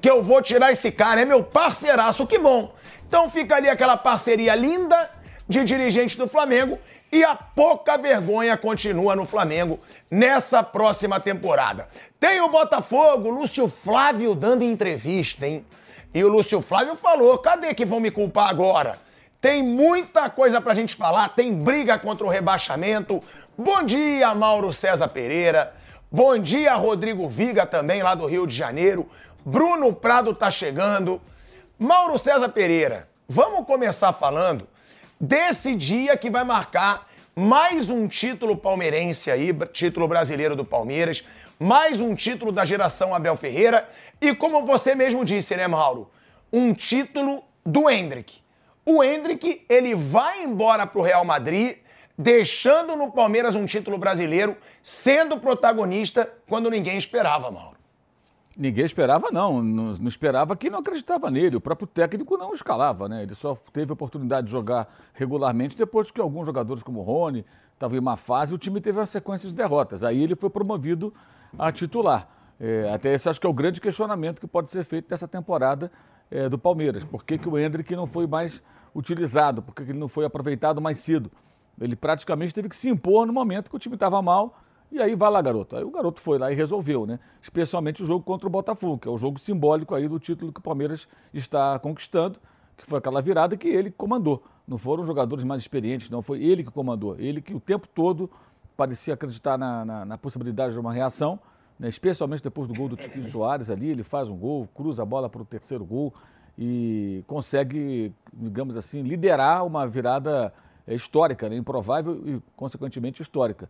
que eu vou tirar esse cara, é meu parceiraço, que bom. Então fica ali aquela parceria linda de dirigente do Flamengo e a pouca vergonha continua no Flamengo nessa próxima temporada. Tem o Botafogo, Lúcio Flávio dando entrevista, hein? E o Lúcio Flávio falou: cadê que vão me culpar agora? Tem muita coisa pra gente falar, tem briga contra o rebaixamento. Bom dia, Mauro César Pereira. Bom dia, Rodrigo Viga, também lá do Rio de Janeiro. Bruno Prado tá chegando. Mauro César Pereira, vamos começar falando desse dia que vai marcar mais um título palmeirense aí, título brasileiro do Palmeiras, mais um título da geração Abel Ferreira e como você mesmo disse, né, Mauro? Um título do Hendrick. O Hendrick, ele vai embora pro Real Madrid, deixando no Palmeiras um título brasileiro, sendo protagonista quando ninguém esperava, Mauro. Ninguém esperava, não. não. Não esperava que não acreditava nele. O próprio técnico não escalava, né? Ele só teve a oportunidade de jogar regularmente depois que alguns jogadores, como o Rony, estavam em uma fase o time teve uma sequência de derrotas. Aí ele foi promovido a titular. É, até esse acho que é o grande questionamento que pode ser feito dessa temporada é, do Palmeiras. Por que, que o Hendrick não foi mais utilizado? Por que, que ele não foi aproveitado mais cedo? Ele praticamente teve que se impor no momento que o time estava mal. E aí vai lá, garoto. Aí o garoto foi lá e resolveu, né? Especialmente o jogo contra o Botafogo, que é o jogo simbólico aí do título que o Palmeiras está conquistando, que foi aquela virada que ele comandou. Não foram jogadores mais experientes, não. Foi ele que comandou. Ele que o tempo todo parecia acreditar na, na, na possibilidade de uma reação, né? especialmente depois do gol do Tiquinho Soares ali. Ele faz um gol, cruza a bola para o terceiro gol e consegue, digamos assim, liderar uma virada é, histórica, né? improvável e, consequentemente, histórica.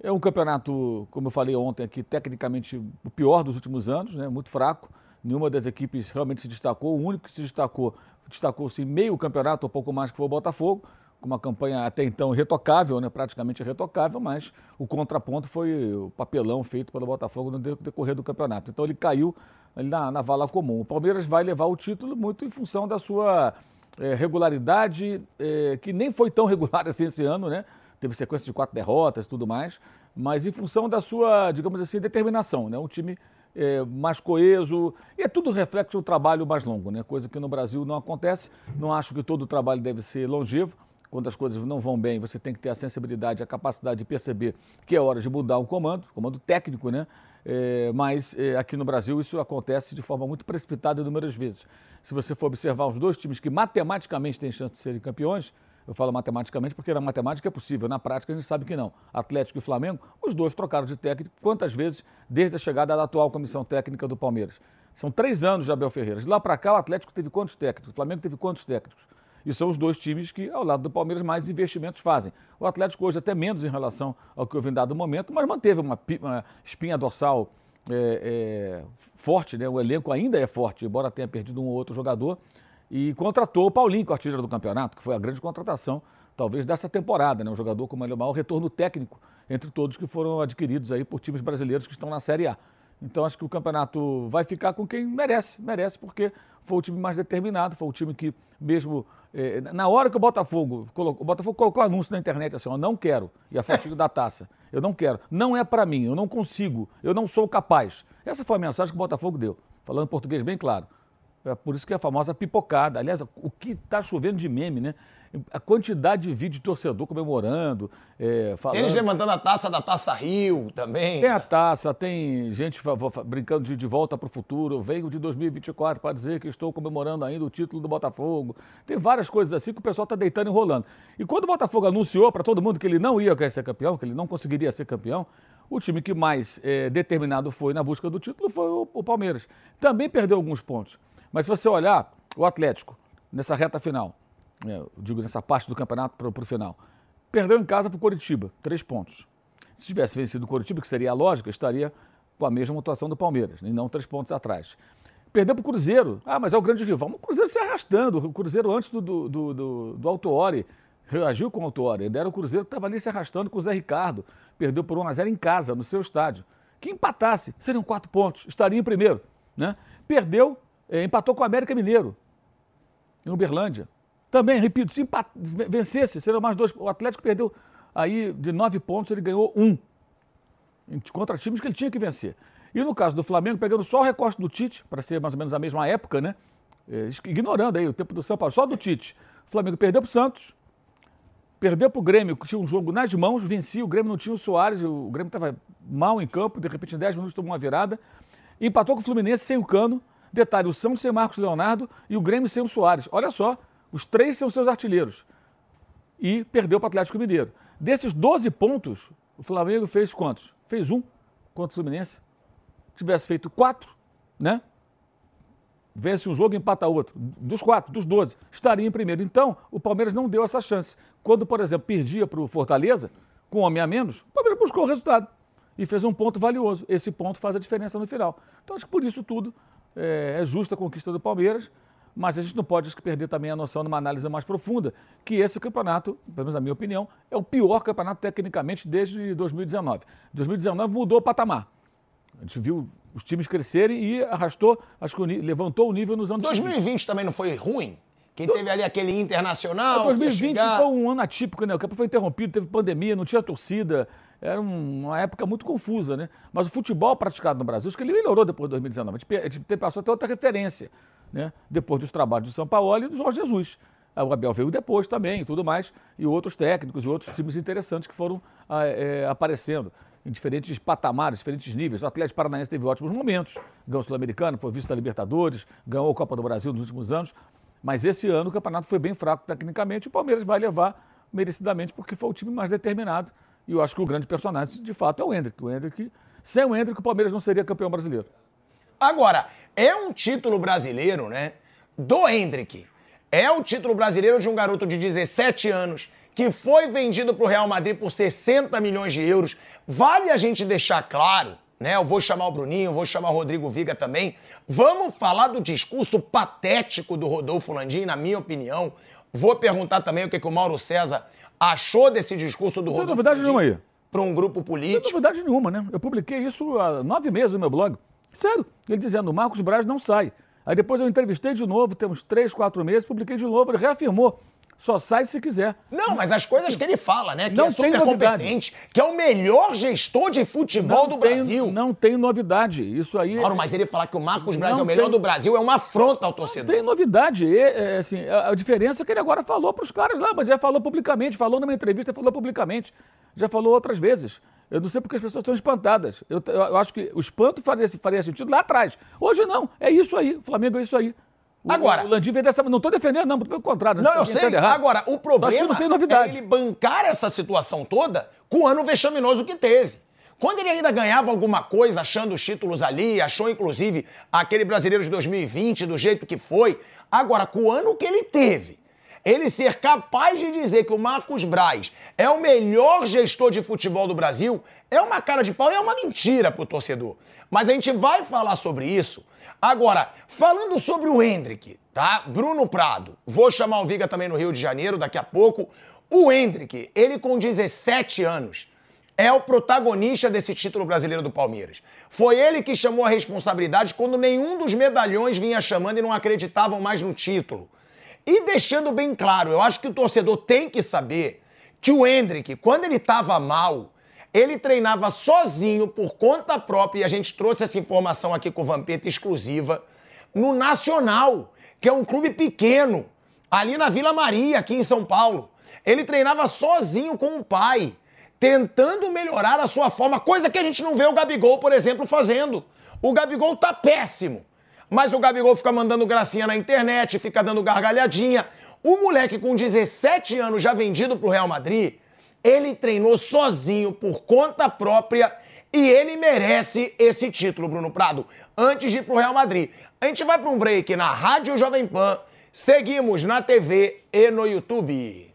É um campeonato, como eu falei ontem aqui, tecnicamente o pior dos últimos anos, né? muito fraco. Nenhuma das equipes realmente se destacou. O único que se destacou, destacou-se meio campeonato, ou pouco mais, que foi o Botafogo, uma campanha até então retocável, né? praticamente retocável, mas o contraponto foi o papelão feito pelo Botafogo no decorrer do campeonato. Então ele caiu na, na vala comum. O Palmeiras vai levar o título muito em função da sua é, regularidade, é, que nem foi tão regular assim esse ano, né? teve sequência de quatro derrotas e tudo mais, mas em função da sua, digamos assim, determinação, né? Um time é, mais coeso, e é tudo reflexo do trabalho mais longo, né? Coisa que no Brasil não acontece. Não acho que todo o trabalho deve ser longevo, quando as coisas não vão bem, você tem que ter a sensibilidade, a capacidade de perceber que é hora de mudar um comando, comando técnico, né? É, mas é, aqui no Brasil isso acontece de forma muito precipitada inúmeras vezes. Se você for observar os dois times que matematicamente têm chance de serem campeões, eu falo matematicamente porque na matemática é possível, na prática a gente sabe que não. Atlético e Flamengo, os dois trocaram de técnico quantas vezes desde a chegada da atual comissão técnica do Palmeiras? São três anos de Abel Ferreira. De lá para cá, o Atlético teve quantos técnicos? O Flamengo teve quantos técnicos? E são os dois times que, ao lado do Palmeiras, mais investimentos fazem. O Atlético hoje até menos em relação ao que houve em dado momento, mas manteve uma, uma espinha dorsal é, é, forte, né? o elenco ainda é forte, embora tenha perdido um ou outro jogador. E contratou o Paulinho, que é o artilheiro do campeonato, que foi a grande contratação, talvez, dessa temporada. Né? Um jogador com o maior retorno técnico entre todos que foram adquiridos aí por times brasileiros que estão na Série A. Então acho que o campeonato vai ficar com quem merece, merece, porque foi o time mais determinado, foi o time que, mesmo na hora que o Botafogo colocou, o Botafogo colocou anúncio na internet assim, eu não quero, e a fotinho da taça, eu não quero, não é para mim, eu não consigo, eu não sou capaz. Essa foi a mensagem que o Botafogo deu, falando português bem claro. É por isso que é a famosa pipocada. Aliás, o que está chovendo de meme, né? A quantidade de vídeo de torcedor comemorando, é, falando... Eles levantando a taça da Taça Rio também. Tem a taça, tem gente brincando de, de volta para o futuro. Eu venho de 2024 para dizer que estou comemorando ainda o título do Botafogo. Tem várias coisas assim que o pessoal está deitando e enrolando. E quando o Botafogo anunciou para todo mundo que ele não ia ser campeão, que ele não conseguiria ser campeão, o time que mais é, determinado foi na busca do título foi o, o Palmeiras. Também perdeu alguns pontos. Mas se você olhar o Atlético nessa reta final, é, digo nessa parte do campeonato para o final, perdeu em casa para o Coritiba, três pontos. Se tivesse vencido o Coritiba, que seria a lógica, estaria com a mesma atuação do Palmeiras, e não três pontos atrás. Perdeu para o Cruzeiro. Ah, mas é o grande rival. O Cruzeiro se arrastando. O Cruzeiro, antes do, do, do, do, do reagiu com o Autuori. Era o Cruzeiro que estava ali se arrastando com o Zé Ricardo. Perdeu por 1 a 0 em casa, no seu estádio. Que empatasse, seriam quatro pontos, estaria em primeiro. Né? Perdeu é, empatou com o América Mineiro, em Uberlândia. Também, repito, se vencesse, seriam mais dois. O Atlético perdeu aí de nove pontos, ele ganhou um. Contra times que ele tinha que vencer. E no caso do Flamengo, pegando só o recorte do Tite, para ser mais ou menos a mesma época, né? É, ignorando aí o tempo do São Paulo, só do Tite. O Flamengo perdeu para o Santos, perdeu para o Grêmio, que tinha um jogo nas mãos, vencia, o Grêmio não tinha o Soares, o Grêmio estava mal em campo, de repente em 10 minutos tomou uma virada, empatou com o Fluminense sem o Cano, Detalhe, o Santos sem Marcos Leonardo e o Grêmio sem o Soares. Olha só, os três são seus artilheiros. E perdeu para o Atlético Mineiro. Desses 12 pontos, o Flamengo fez quantos? Fez um contra o Fluminense. Tivesse feito quatro, né? Vence um jogo e empata outro. Dos quatro, dos 12, estaria em primeiro. Então, o Palmeiras não deu essa chance. Quando, por exemplo, perdia para o Fortaleza, com um homem a menos, o Palmeiras buscou o resultado. E fez um ponto valioso. Esse ponto faz a diferença no final. Então, acho que por isso tudo é, é justa a conquista do Palmeiras, mas a gente não pode perder também a noção de uma análise mais profunda, que esse campeonato, pelo menos na minha opinião, é o pior campeonato tecnicamente desde 2019. 2019 mudou o patamar. A gente viu os times crescerem e arrastou, acho que levantou o nível nos anos 2020 seguintes. também não foi ruim? Quem teve ali aquele internacional. 2020 foi um ano atípico, né? O campo foi interrompido, teve pandemia, não tinha torcida. Era uma época muito confusa, né? Mas o futebol praticado no Brasil, acho que ele melhorou depois de 2019. A gente passou a ter outra referência, né? Depois dos trabalhos do São Paulo e do Jorge Jesus. O Abel veio depois também e tudo mais, e outros técnicos e outros times interessantes que foram é, aparecendo em diferentes patamares, diferentes níveis. O Atlético Paranaense teve ótimos momentos, ganhou o Sul-Americano, foi vice da Libertadores, ganhou a Copa do Brasil nos últimos anos. Mas esse ano o campeonato foi bem fraco tecnicamente e o Palmeiras vai levar merecidamente porque foi o time mais determinado. E eu acho que o grande personagem, de fato, é o Hendrick. O Hendrick, sem o Hendrick, o Palmeiras não seria campeão brasileiro. Agora, é um título brasileiro, né? Do Hendrick. É o título brasileiro de um garoto de 17 anos que foi vendido para o Real Madrid por 60 milhões de euros. Vale a gente deixar claro né? Eu vou chamar o Bruninho, vou chamar o Rodrigo Viga também. Vamos falar do discurso patético do Rodolfo Landim, na minha opinião. Vou perguntar também o que, que o Mauro César achou desse discurso do Não Rodolfo novidade nenhuma aí. para um grupo político. Não tem novidade nenhuma, né? Eu publiquei isso há nove meses no meu blog. Sério, ele dizendo, o Marcos Braz não sai. Aí depois eu entrevistei de novo, temos três, quatro meses, publiquei de novo, ele reafirmou Só sai se quiser. Não, mas as coisas que ele fala, né? Que Não é super competente, que é o melhor gestor de futebol do tem- Brasil. Não tem novidade. Isso aí. Mauro, mas ele falar que o Marcos Braz Não é o melhor tem- do Brasil é uma afronta ao torcedor. Tem novidade. E, é, assim, a, a diferença é que ele agora falou para os caras lá, mas já falou publicamente, falou numa entrevista, falou publicamente. Já falou outras vezes. Eu não sei porque as pessoas estão espantadas. Eu, eu- eu acho que o espanto faria, faria sentido lá atrás. Hoje não. É isso aí. O Flamengo é isso aí. O, Agora- O Landim vem dessa. Não estou defendendo, não, pelo contrário. Não, eu sei. Agora, o problema que não tem novidade. é ele bancar essa situação toda com o ano vexaminoso que teve. Quando ele ainda ganhava alguma coisa, achando os títulos ali, achou inclusive aquele brasileiro de 2020 do jeito que foi. Agora, com o ano que ele teve, ele ser capaz de dizer que o Marcos Braz é o melhor gestor de futebol do Brasil é uma cara de pau e é uma mentira pro torcedor. Mas a gente vai falar sobre isso. Agora, falando sobre o Hendrick, tá? Bruno Prado. Vou chamar o Viga também no Rio de Janeiro daqui a pouco. O Hendrick, ele com 17 anos, é o protagonista desse título brasileiro do Palmeiras. Foi ele que chamou a responsabilidade quando nenhum dos medalhões vinha chamando e não acreditavam mais no título. E deixando bem claro, eu acho que o torcedor tem que saber que o Hendrick, quando ele estava mal, ele treinava sozinho por conta própria, e a gente trouxe essa informação aqui com o Vampeta exclusiva, no Nacional, que é um clube pequeno, ali na Vila Maria, aqui em São Paulo. Ele treinava sozinho com o pai, tentando melhorar a sua forma, coisa que a gente não vê o Gabigol, por exemplo, fazendo. O Gabigol tá péssimo. Mas o Gabigol fica mandando gracinha na internet, fica dando gargalhadinha. O moleque com 17 anos já vendido pro Real Madrid, ele treinou sozinho por conta própria e ele merece esse título, Bruno Prado, antes de ir pro Real Madrid. A gente vai para um break na Rádio Jovem Pan, seguimos na TV e no YouTube.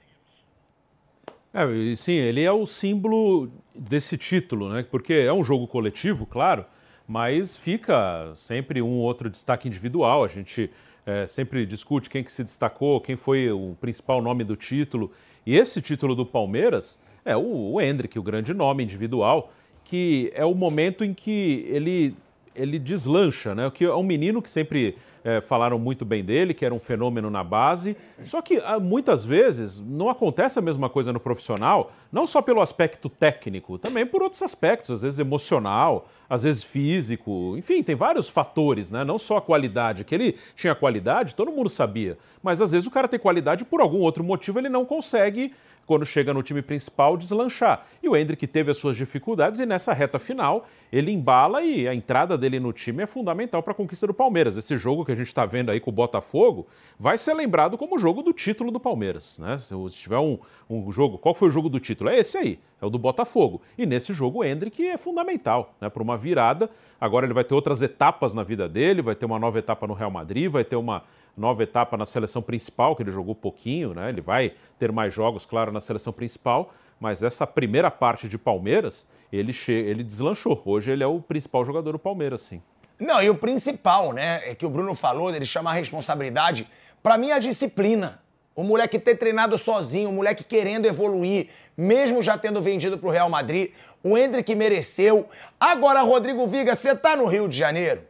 É, sim, ele é o símbolo desse título, né? Porque é um jogo coletivo, claro, mas fica sempre um ou outro destaque individual. A gente é, sempre discute quem que se destacou, quem foi o principal nome do título. E esse título do Palmeiras é o, o Hendrick, o grande nome individual, que é o momento em que ele ele deslancha, né? Que é um menino que sempre é, falaram muito bem dele, que era um fenômeno na base. Só que ah, muitas vezes não acontece a mesma coisa no profissional, não só pelo aspecto técnico, também por outros aspectos, às vezes emocional, às vezes físico, enfim, tem vários fatores, né? Não só a qualidade, que ele tinha qualidade, todo mundo sabia, mas às vezes o cara tem qualidade por algum outro motivo ele não consegue quando chega no time principal, deslanchar. E o Hendrick teve as suas dificuldades e nessa reta final ele embala e a entrada dele no time é fundamental para a conquista do Palmeiras. Esse jogo que a gente está vendo aí com o Botafogo vai ser lembrado como o jogo do título do Palmeiras. Né? Se tiver um, um jogo, qual foi o jogo do título? É esse aí, é o do Botafogo. E nesse jogo o Hendrick é fundamental né? para uma virada. Agora ele vai ter outras etapas na vida dele, vai ter uma nova etapa no Real Madrid, vai ter uma nova etapa na seleção principal, que ele jogou pouquinho, né? Ele vai ter mais jogos, claro, na seleção principal, mas essa primeira parte de Palmeiras, ele, che... ele deslanchou. Hoje ele é o principal jogador do Palmeiras, sim. Não, e o principal, né, é que o Bruno falou, dele chamar a responsabilidade, pra mim a disciplina. O moleque ter treinado sozinho, o moleque querendo evoluir, mesmo já tendo vendido pro Real Madrid, o Hendrick mereceu. Agora, Rodrigo Viga, você tá no Rio de Janeiro?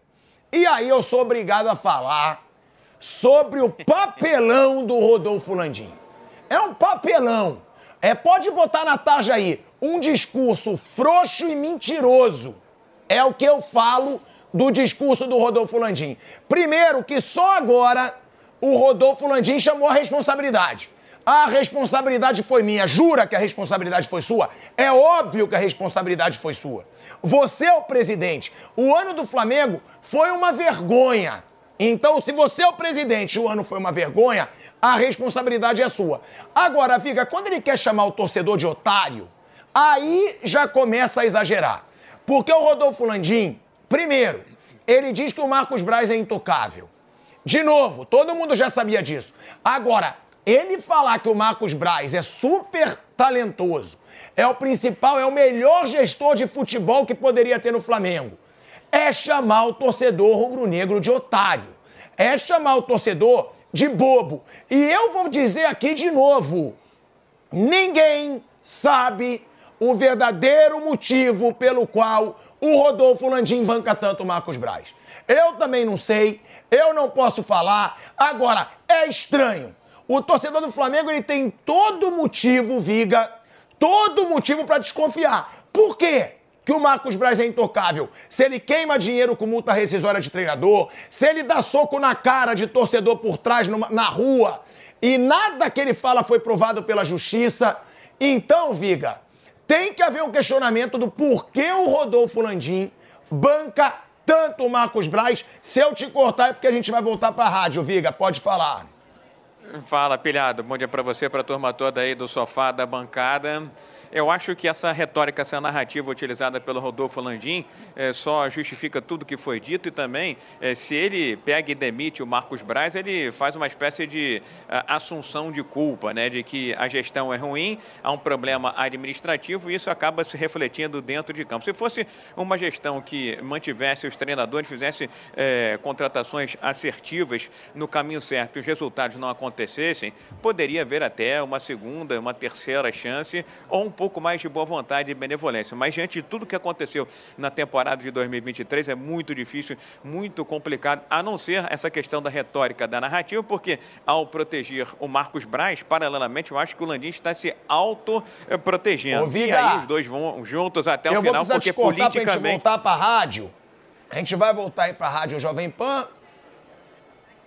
E aí eu sou obrigado a falar sobre o papelão do Rodolfo Landim. É um papelão. É, pode botar na tarja aí, um discurso frouxo e mentiroso. É o que eu falo do discurso do Rodolfo Landim. Primeiro, que só agora o Rodolfo Landim chamou a responsabilidade. A responsabilidade foi minha. Jura que a responsabilidade foi sua? É óbvio que a responsabilidade foi sua. Você é o presidente. O ano do Flamengo foi uma vergonha. Então, se você é o presidente e o ano foi uma vergonha, a responsabilidade é sua. Agora, Viga, quando ele quer chamar o torcedor de otário, aí já começa a exagerar. Porque o Rodolfo Landim, primeiro, ele diz que o Marcos Braz é intocável. De novo, todo mundo já sabia disso. Agora, ele falar que o Marcos Braz é super talentoso, é o principal, é o melhor gestor de futebol que poderia ter no Flamengo, é chamar o torcedor rubro-negro de otário. É chamar o torcedor de bobo. E eu vou dizer aqui de novo: ninguém sabe o verdadeiro motivo pelo qual o Rodolfo Landim banca tanto o Marcos Braz. Eu também não sei, eu não posso falar. Agora, é estranho. O torcedor do Flamengo ele tem todo motivo, Viga, todo motivo para desconfiar. Por quê? Que o Marcos Braz é intocável. Se ele queima dinheiro com multa rescisória de treinador, se ele dá soco na cara de torcedor por trás numa- na rua, e nada que ele fala foi provado pela justiça, então, Viga, tem que haver um questionamento do porquê o Rodolfo Landim banca tanto o Marcos Braz. Se eu te cortar é porque a gente vai voltar pra rádio, Viga. Pode falar. Fala, pilhado. Bom dia para você, para a turma toda aí do sofá da bancada. Eu acho que essa retórica, essa narrativa utilizada pelo Rodolfo Landim eh, só justifica tudo que foi dito e também, eh, se ele pega e demite o Marcos Braz, ele faz uma espécie de ah, assunção de culpa, né, de que a gestão é ruim, há um problema administrativo e isso acaba se refletindo dentro de campo. Se fosse uma gestão que mantivesse os treinadores, fizesse eh, contratações assertivas no caminho certo e os resultados não acontecessem, poderia haver até uma segunda, uma terceira chance ou um pouco mais de boa vontade e benevolência. Mas diante de tudo que aconteceu na temporada de 2023, é muito difícil, muito complicado, a não ser essa questão da retórica, da narrativa, porque ao proteger o Marcos Braz, paralelamente, eu acho que o Landim está se auto-protegendo. E aí os dois vão juntos até o eu final, porque te cortar pra gente politicamente. voltar pra rádio. A gente vai voltar aí pra Rádio Jovem Pan.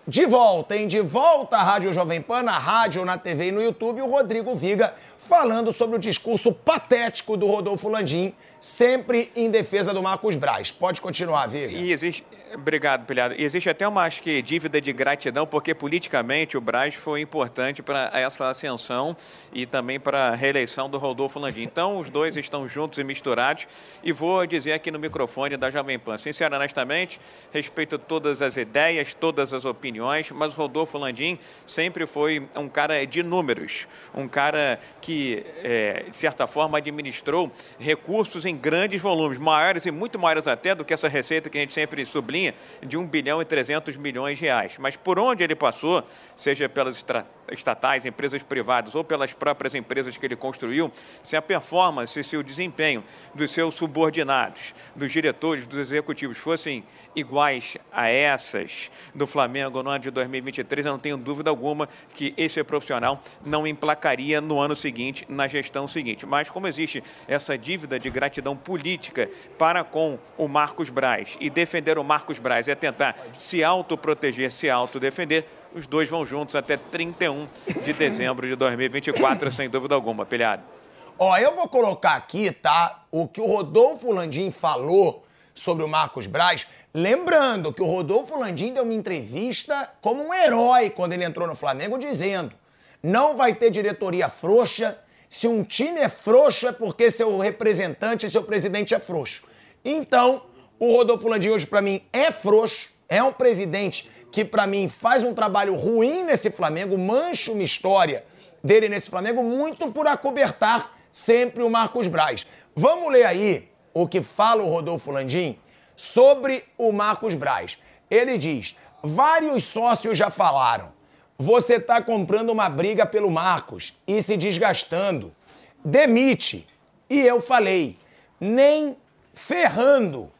De volta, hein? De volta à Rádio Jovem Pan, na rádio, na TV e no YouTube, o Rodrigo Viga falando sobre o discurso patético do Rodolfo Landim, sempre em defesa do Marcos Braz. Pode continuar, Viga. E existe. Obrigado, Pilhado. E existe até uma, acho que, dívida de gratidão, porque politicamente o Braz foi importante para essa ascensão e também para a reeleição do Rodolfo Landim. Então, os dois estão juntos e misturados. E vou dizer aqui no microfone da Jovem Pan, sinceramente, respeito todas as ideias, todas as opiniões, mas Rodolfo Landim sempre foi um cara de números, um cara que, é, de certa forma, administrou recursos em grandes volumes, maiores e muito maiores até do que essa receita que a gente sempre sublinha, de 1 bilhão e 300 milhões de reais. Mas por onde ele passou, seja pelas estatais, empresas privadas ou pelas próprias empresas que ele construiu, se a performance, se o desempenho dos seus subordinados, dos diretores, dos executivos fossem iguais a essas do Flamengo no ano de 2023, eu não tenho dúvida alguma que esse profissional não emplacaria no ano seguinte, na gestão seguinte. Mas como existe essa dívida de gratidão política para com o Marcos Braz e defender o Marcos Braz é tentar se autoproteger, se autodefender, os dois vão juntos até 31 de dezembro de 2024, sem dúvida alguma, pilhado. Ó, eu vou colocar aqui, tá, o que o Rodolfo Landim falou sobre o Marcos Braz. Lembrando que o Rodolfo Landim deu uma entrevista como um herói quando ele entrou no Flamengo, dizendo: não vai ter diretoria frouxa. Se um time é frouxo, é porque seu representante, seu presidente é frouxo. Então, o Rodolfo Landim hoje, pra mim, é frouxo, é um presidente que, pra mim, faz um trabalho ruim nesse Flamengo, mancha uma história dele nesse Flamengo, muito por acobertar sempre o Marcos Braz. Vamos ler aí o que fala o Rodolfo Landim sobre o Marcos Braz. Ele diz: vários sócios já falaram. Você está comprando uma briga pelo Marcos e se desgastando. Demite. E eu falei: nem ferrando.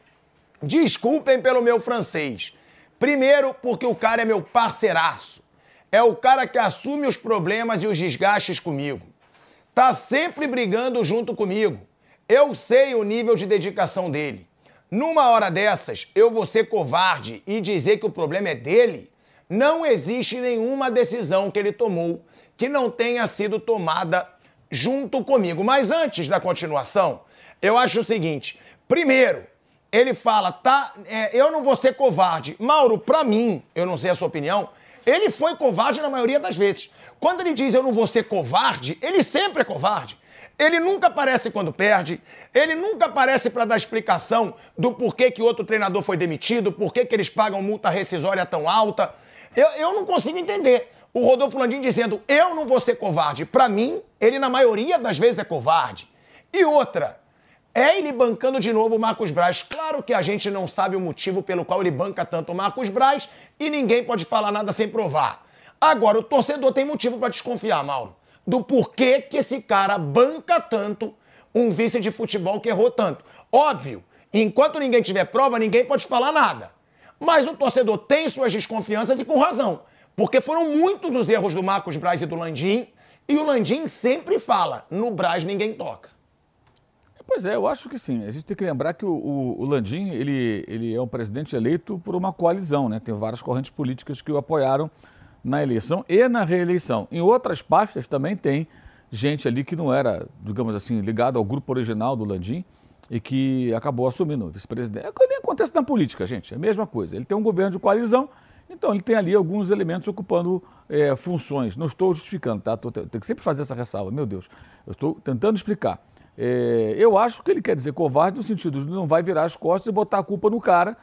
Desculpem pelo meu francês. Primeiro, porque o cara é meu parceiraço. É o cara que assume os problemas e os desgastes comigo. Tá sempre brigando junto comigo. Eu sei o nível de dedicação dele. Numa hora dessas, eu vou ser covarde e dizer que o problema é dele? Não existe nenhuma decisão que ele tomou que não tenha sido tomada junto comigo. Mas antes da continuação, eu acho o seguinte: primeiro, ele fala, tá, é, eu não vou ser covarde. Mauro, pra mim, eu não sei a sua opinião, ele foi covarde na maioria das vezes. Quando ele diz eu não vou ser covarde, ele sempre é covarde. Ele nunca aparece quando perde, ele nunca aparece para dar explicação do porquê que outro treinador foi demitido, porquê que eles pagam multa rescisória tão alta. Eu, eu não consigo entender. O Rodolfo Landim dizendo eu não vou ser covarde. Para mim, ele na maioria das vezes é covarde. E outra, é ele bancando de novo o Marcos Braz. Claro que a gente não sabe o motivo pelo qual ele banca tanto o Marcos Braz e ninguém pode falar nada sem provar. Agora, o torcedor tem motivo para desconfiar, Mauro, do porquê que esse cara banca tanto um vice de futebol que errou tanto. Óbvio, enquanto ninguém tiver prova, ninguém pode falar nada. Mas o torcedor tem suas desconfianças e com razão. Porque foram muitos os erros do Marcos Braz e do Landim, e o Landim sempre fala: no Braz ninguém toca. Pois é, eu acho que sim. A gente tem que lembrar que o, o, Landim ele, ele é um presidente eleito por uma coalizão, né? Tem várias correntes políticas que o apoiaram na eleição e na reeleição. Em outras pastas também tem gente ali que não era, digamos assim, ligado ao grupo original do Landim e que acabou assumindo vice-presidente. É o que acontece na política, gente. É a mesma coisa. Ele tem um governo de coalizão, então ele tem ali alguns elementos ocupando é, funções. Não estou justificando, tá? Tô, tenho que sempre fazer essa ressalva. Meu Deus, eu estou tentando explicar. É, eu acho que ele quer dizer covarde no sentido de não vai virar as costas e botar a culpa no cara,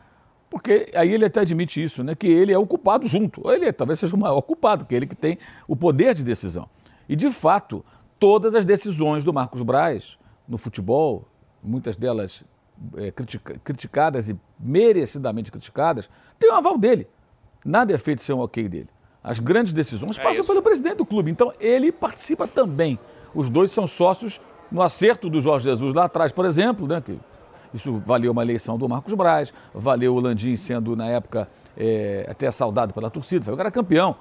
porque aí ele até admite isso, né? Que ele é o culpado junto. Ou ele talvez seja o maior culpado, que é ele que tem o poder de decisão. E de fato, todas as decisões do Marcos Braz no futebol, muitas delas é, critica, criticadas e merecidamente criticadas, tem o aval dele. Nada é feito sem o ok dele. As grandes decisões É passam isso. pelo presidente do clube. Então ele participa também. Os dois são sócios no acerto do Jorge Jesus lá atrás, por exemplo, né, que isso valeu uma eleição do Marcos Braz, valeu o Landim sendo, na época, é, até saudado pela torcida, foi o cara campeão.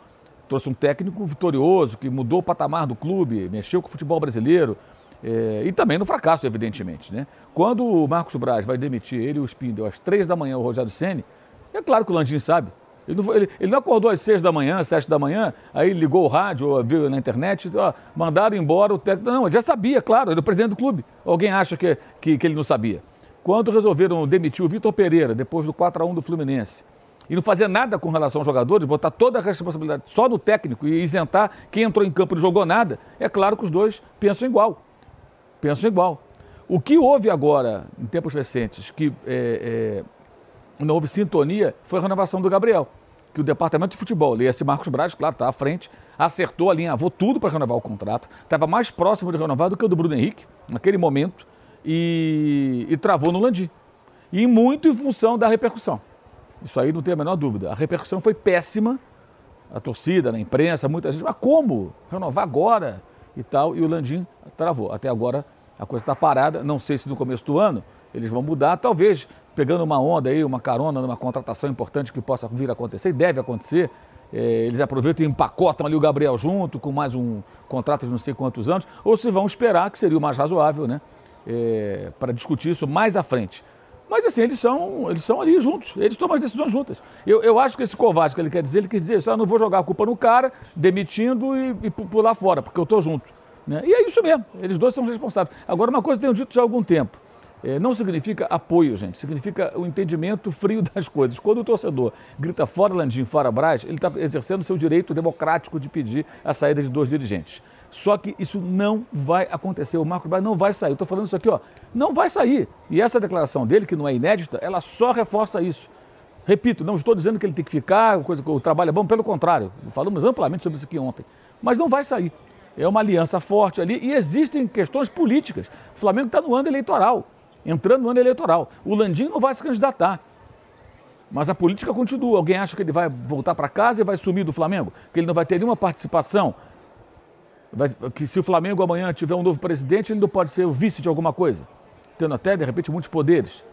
Trouxe um técnico vitorioso, que mudou o patamar do clube, mexeu com o futebol brasileiro. é, e também no fracasso, evidentemente. Né? Quando o Marcos Braz vai demitir ele e o Spindel às três da manhã, o Rogério Ceni, é claro que o Landim sabe. Ele não, ele- ele não acordou às seis da manhã, às sete da manhã, aí ligou o rádio, viu na internet, ó, mandaram embora o técnico. Não, ele já sabia, claro, ele é o presidente do clube. Alguém acha que, que, que ele não sabia? Quando resolveram demitir o Vitor Pereira, depois do 4x1 do Fluminense, e não fazer nada com relação aos jogadores, botar toda a responsabilidade só no técnico e isentar quem entrou em campo e não jogou nada, é claro que os dois pensam igual. Pensam igual. O que houve agora, em tempos recentes, que é, é, não houve sintonia, foi a renovação do Gabriel. Que o departamento de futebol, esse Marcos Braz, claro, está à frente, acertou, alinhavou tudo para renovar o contrato. Estava mais próximo de renovar do que o do Bruno Henrique, naquele momento, e, e travou no Landim. E muito em função da repercussão. Isso aí não tem a menor dúvida. A repercussão foi péssima, a torcida, na imprensa, muita gente, mas como? Renovar agora e tal, e o Landim travou. Até agora a coisa está parada, não sei se no começo do ano eles vão mudar, talvez pegando uma onda aí, uma carona numa contratação importante que possa vir a acontecer, e deve acontecer. Eh, eles aproveitam e empacotam ali o Gabriel junto, com mais um contrato de não sei quantos anos, ou se vão esperar, que seria o mais razoável, né? eh, para discutir isso mais à frente. Mas assim, eles são, eles são ali juntos, eles tomam as decisões juntas. Eu, eu acho que esse covarde que ele quer dizer, ele quer dizer isso, ah, não vou jogar a culpa no cara, demitindo e, e pu- pular fora, porque eu estou junto. Né? E é isso mesmo, eles dois são responsáveis. Agora, uma coisa eu tenho dito já há algum tempo, eh, não significa apoio, gente, significa o entendimento frio das coisas. Quando o torcedor grita fora Landim, fora Braz, ele está exercendo seu direito democrático de pedir a saída de dois dirigentes. Só que isso não vai acontecer. O Marcos Braz não vai sair. Estou falando isso aqui, ó. Não vai sair. E essa declaração dele, que não é inédita, ela só reforça isso. Repito, não estou dizendo que ele tem que ficar, coisa, o trabalho é bom, pelo contrário. Falamos amplamente sobre isso aqui ontem. Mas não vai sair. É uma aliança forte ali e existem questões políticas. O Flamengo está no ano eleitoral, entrando no ano eleitoral. O Landim não vai se candidatar. Mas a política continua. Alguém acha que ele vai voltar para casa e vai sumir do Flamengo? Que ele não vai ter nenhuma participação? Que se o Flamengo amanhã tiver um novo presidente, ele não pode ser o vice de alguma coisa, tendo até, de repente, muitos poderes.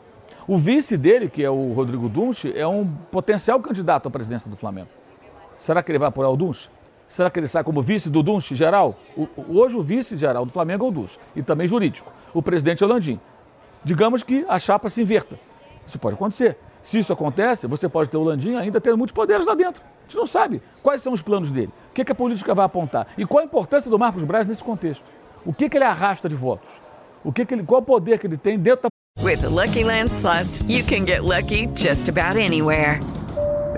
O vice dele, que é o Rodrigo Dunche, é um potencial candidato à presidência do Flamengo. Será que ele vai apoiar o Dunche? Será que ele sai como vice do Dunche geral? O- hoje o vice geral do Flamengo é o Dunche, e também jurídico. O presidente é o Landim. Digamos que a chapa se inverta. Isso pode acontecer. Se isso acontece, você pode ter o Landim ainda tendo muitos poderes lá dentro. A gente não sabe quais são os planos dele, o que, que a política vai apontar e qual a importância do Marcos Braz nesse contexto. O que, que ele arrasta de votos? O que que ele, qual o poder que ele tem dentro da With the Lucky Land slots, you can get lucky just about anywhere.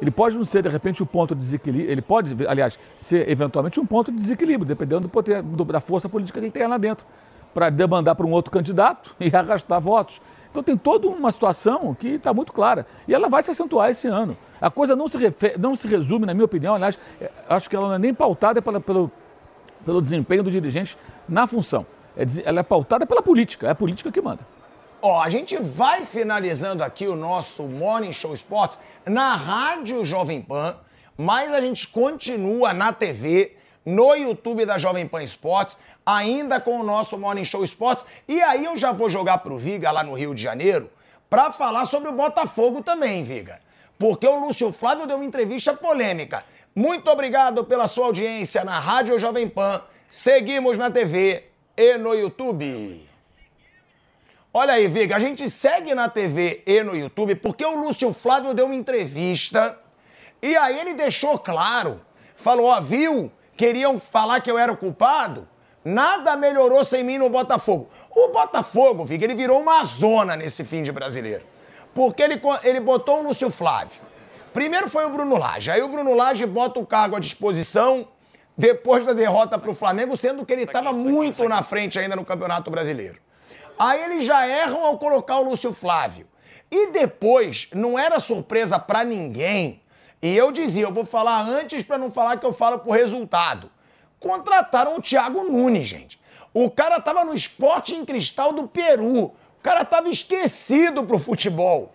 Ele pode não ser, de repente, um ponto de desequilíbrio. Ele pode, aliás, ser eventualmente um ponto de desequilíbrio, dependendo do poder, do- da força política que ele tem lá dentro, para demandar para um outro candidato e arrastar votos. Então tem toda uma situação que está muito clara. E ela vai se acentuar esse ano. A coisa não se, não se resume, na minha opinião, aliás, é, acho que ela não é nem pautada pela, pelo, pelo desempenho do dirigente na função. É ela é pautada pela política, é a política que manda. Ó, a gente vai finalizando aqui o nosso Morning Show Sports na Rádio Jovem Pan, mas a gente continua na TV, no YouTube da Jovem Pan Esportes, ainda com o nosso Morning Show Sports. E aí eu já vou jogar pro Viga lá no Rio de Janeiro para falar sobre o Botafogo também, Viga. Porque o Lúcio Flávio deu uma entrevista polêmica. Muito obrigado pela sua audiência na Rádio Jovem Pan. Seguimos na TV e no YouTube. Olha aí, Viga, a gente segue na TV e no YouTube porque o Lúcio Flávio deu uma entrevista e aí ele deixou claro, falou, ó, viu, queriam falar que eu era o culpado, nada melhorou sem mim no Botafogo. O Botafogo, Viga, ele virou uma zona nesse fim de brasileiro, porque ele, ele botou o Lúcio Flávio. Primeiro foi o Bruno Lage, aí o Bruno Lage bota o cargo à disposição depois da derrota para o Flamengo, sendo que ele estava muito na frente ainda no Campeonato Brasileiro. Aí eles já erram ao colocar o Lúcio Flávio. E depois, não era surpresa pra ninguém. E eu dizia, eu vou falar antes pra não falar que eu falo por resultado. Contrataram o Thiago Nunes, gente. O cara tava no esporte em cristal do Peru. O cara tava esquecido pro futebol.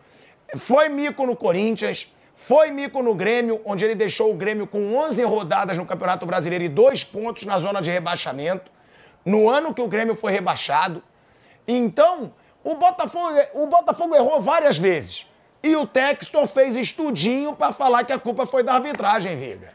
Foi mico no Corinthians, foi mico no Grêmio, onde ele deixou o Grêmio com 11 rodadas no Campeonato Brasileiro e dois pontos na zona de rebaixamento. No ano que o Grêmio foi rebaixado. Então, o Botafogo, o Botafogo errou várias vezes. E o Textor fez estudinho pra falar que a culpa foi da arbitragem, Viga.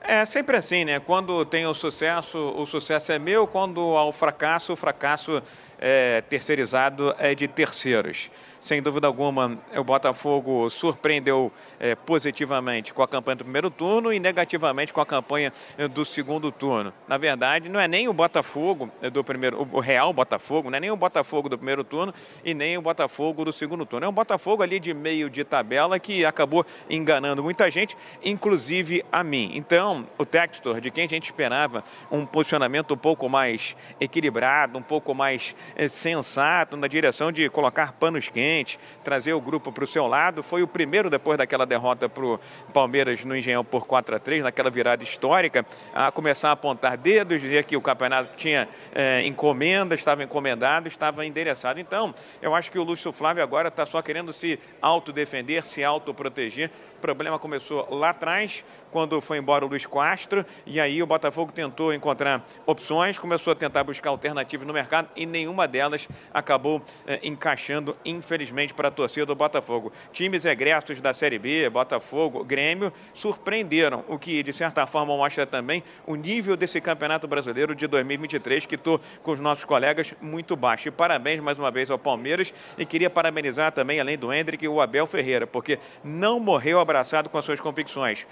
É sempre assim, né? Quando tem o sucesso, o sucesso é meu. Quando há o fracasso, o fracasso é terceirizado é de terceiros. Sem dúvida alguma, o Botafogo surpreendeu é, positivamente com a campanha do primeiro turno e negativamente com a campanha é, do segundo turno. Na verdade, não é nem o Botafogo é, do primeiro, o real Botafogo, não é nem o Botafogo do primeiro turno e nem o Botafogo do segundo turno. É um Botafogo ali de meio de tabela que acabou enganando muita gente, inclusive a mim. Então, o Textor, de quem a gente esperava um posicionamento um pouco mais equilibrado, um pouco mais sensato na direção de colocar panos quentes, trazer o grupo para o seu lado, foi o primeiro depois daquela derrota para o Palmeiras no Engenhão por 4 a 3 naquela virada histórica, a começar a apontar dedos, dizer que o campeonato tinha eh, encomenda, estava encomendado, estava endereçado. Então, eu acho que o Lúcio Flávio agora está só querendo se autodefender, se autoproteger. O problema começou lá atrás, quando foi embora o Luiz Castro, e aí o Botafogo tentou encontrar opções, começou a tentar buscar alternativas no mercado e nenhuma delas acabou eh, encaixando, infelizmente, para a torcida do Botafogo. Times egressos da Série B, Botafogo, Grêmio, surpreenderam, o que de certa forma mostra também o nível desse Campeonato Brasileiro de 2023, que estou com os nossos colegas muito baixo. E parabéns mais uma vez ao Palmeiras e queria parabenizar também, além do Hendrick, o Abel Ferreira, porque não morreu abraçado com as suas convicções.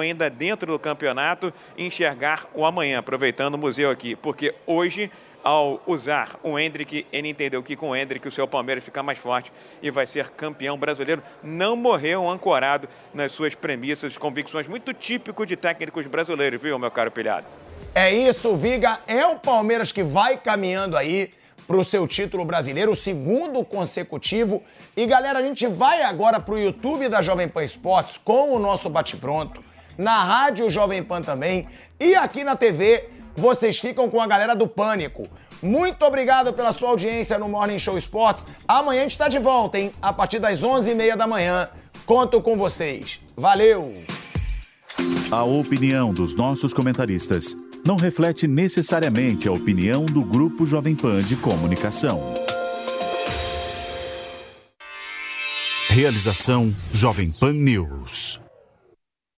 Ainda dentro do campeonato enxergar o amanhã, aproveitando o museu aqui, porque hoje ao usar o Hendrick, ele entendeu que com o Hendrick o seu Palmeiras fica mais forte e vai ser campeão brasileiro. Não morreu ancorado nas suas premissas, convicções, muito típico de técnicos brasileiros, viu, meu caro pilhado? É isso, Viga. É o Palmeiras que vai caminhando aí pro seu título brasileiro, o segundo consecutivo. E galera, a gente vai agora pro YouTube da Jovem Pan Esportes com o nosso bate-pronto, na Rádio Jovem Pan também e aqui na TV vocês ficam com a galera do Pânico. Muito obrigado pela sua audiência no Morning Show Esportes. Amanhã a gente tá de volta, hein? A partir das 11h30 da manhã. Conto com vocês. Valeu! A opinião dos nossos comentaristas não reflete necessariamente a opinião do Grupo Jovem Pan de Comunicação. Realização Jovem Pan News.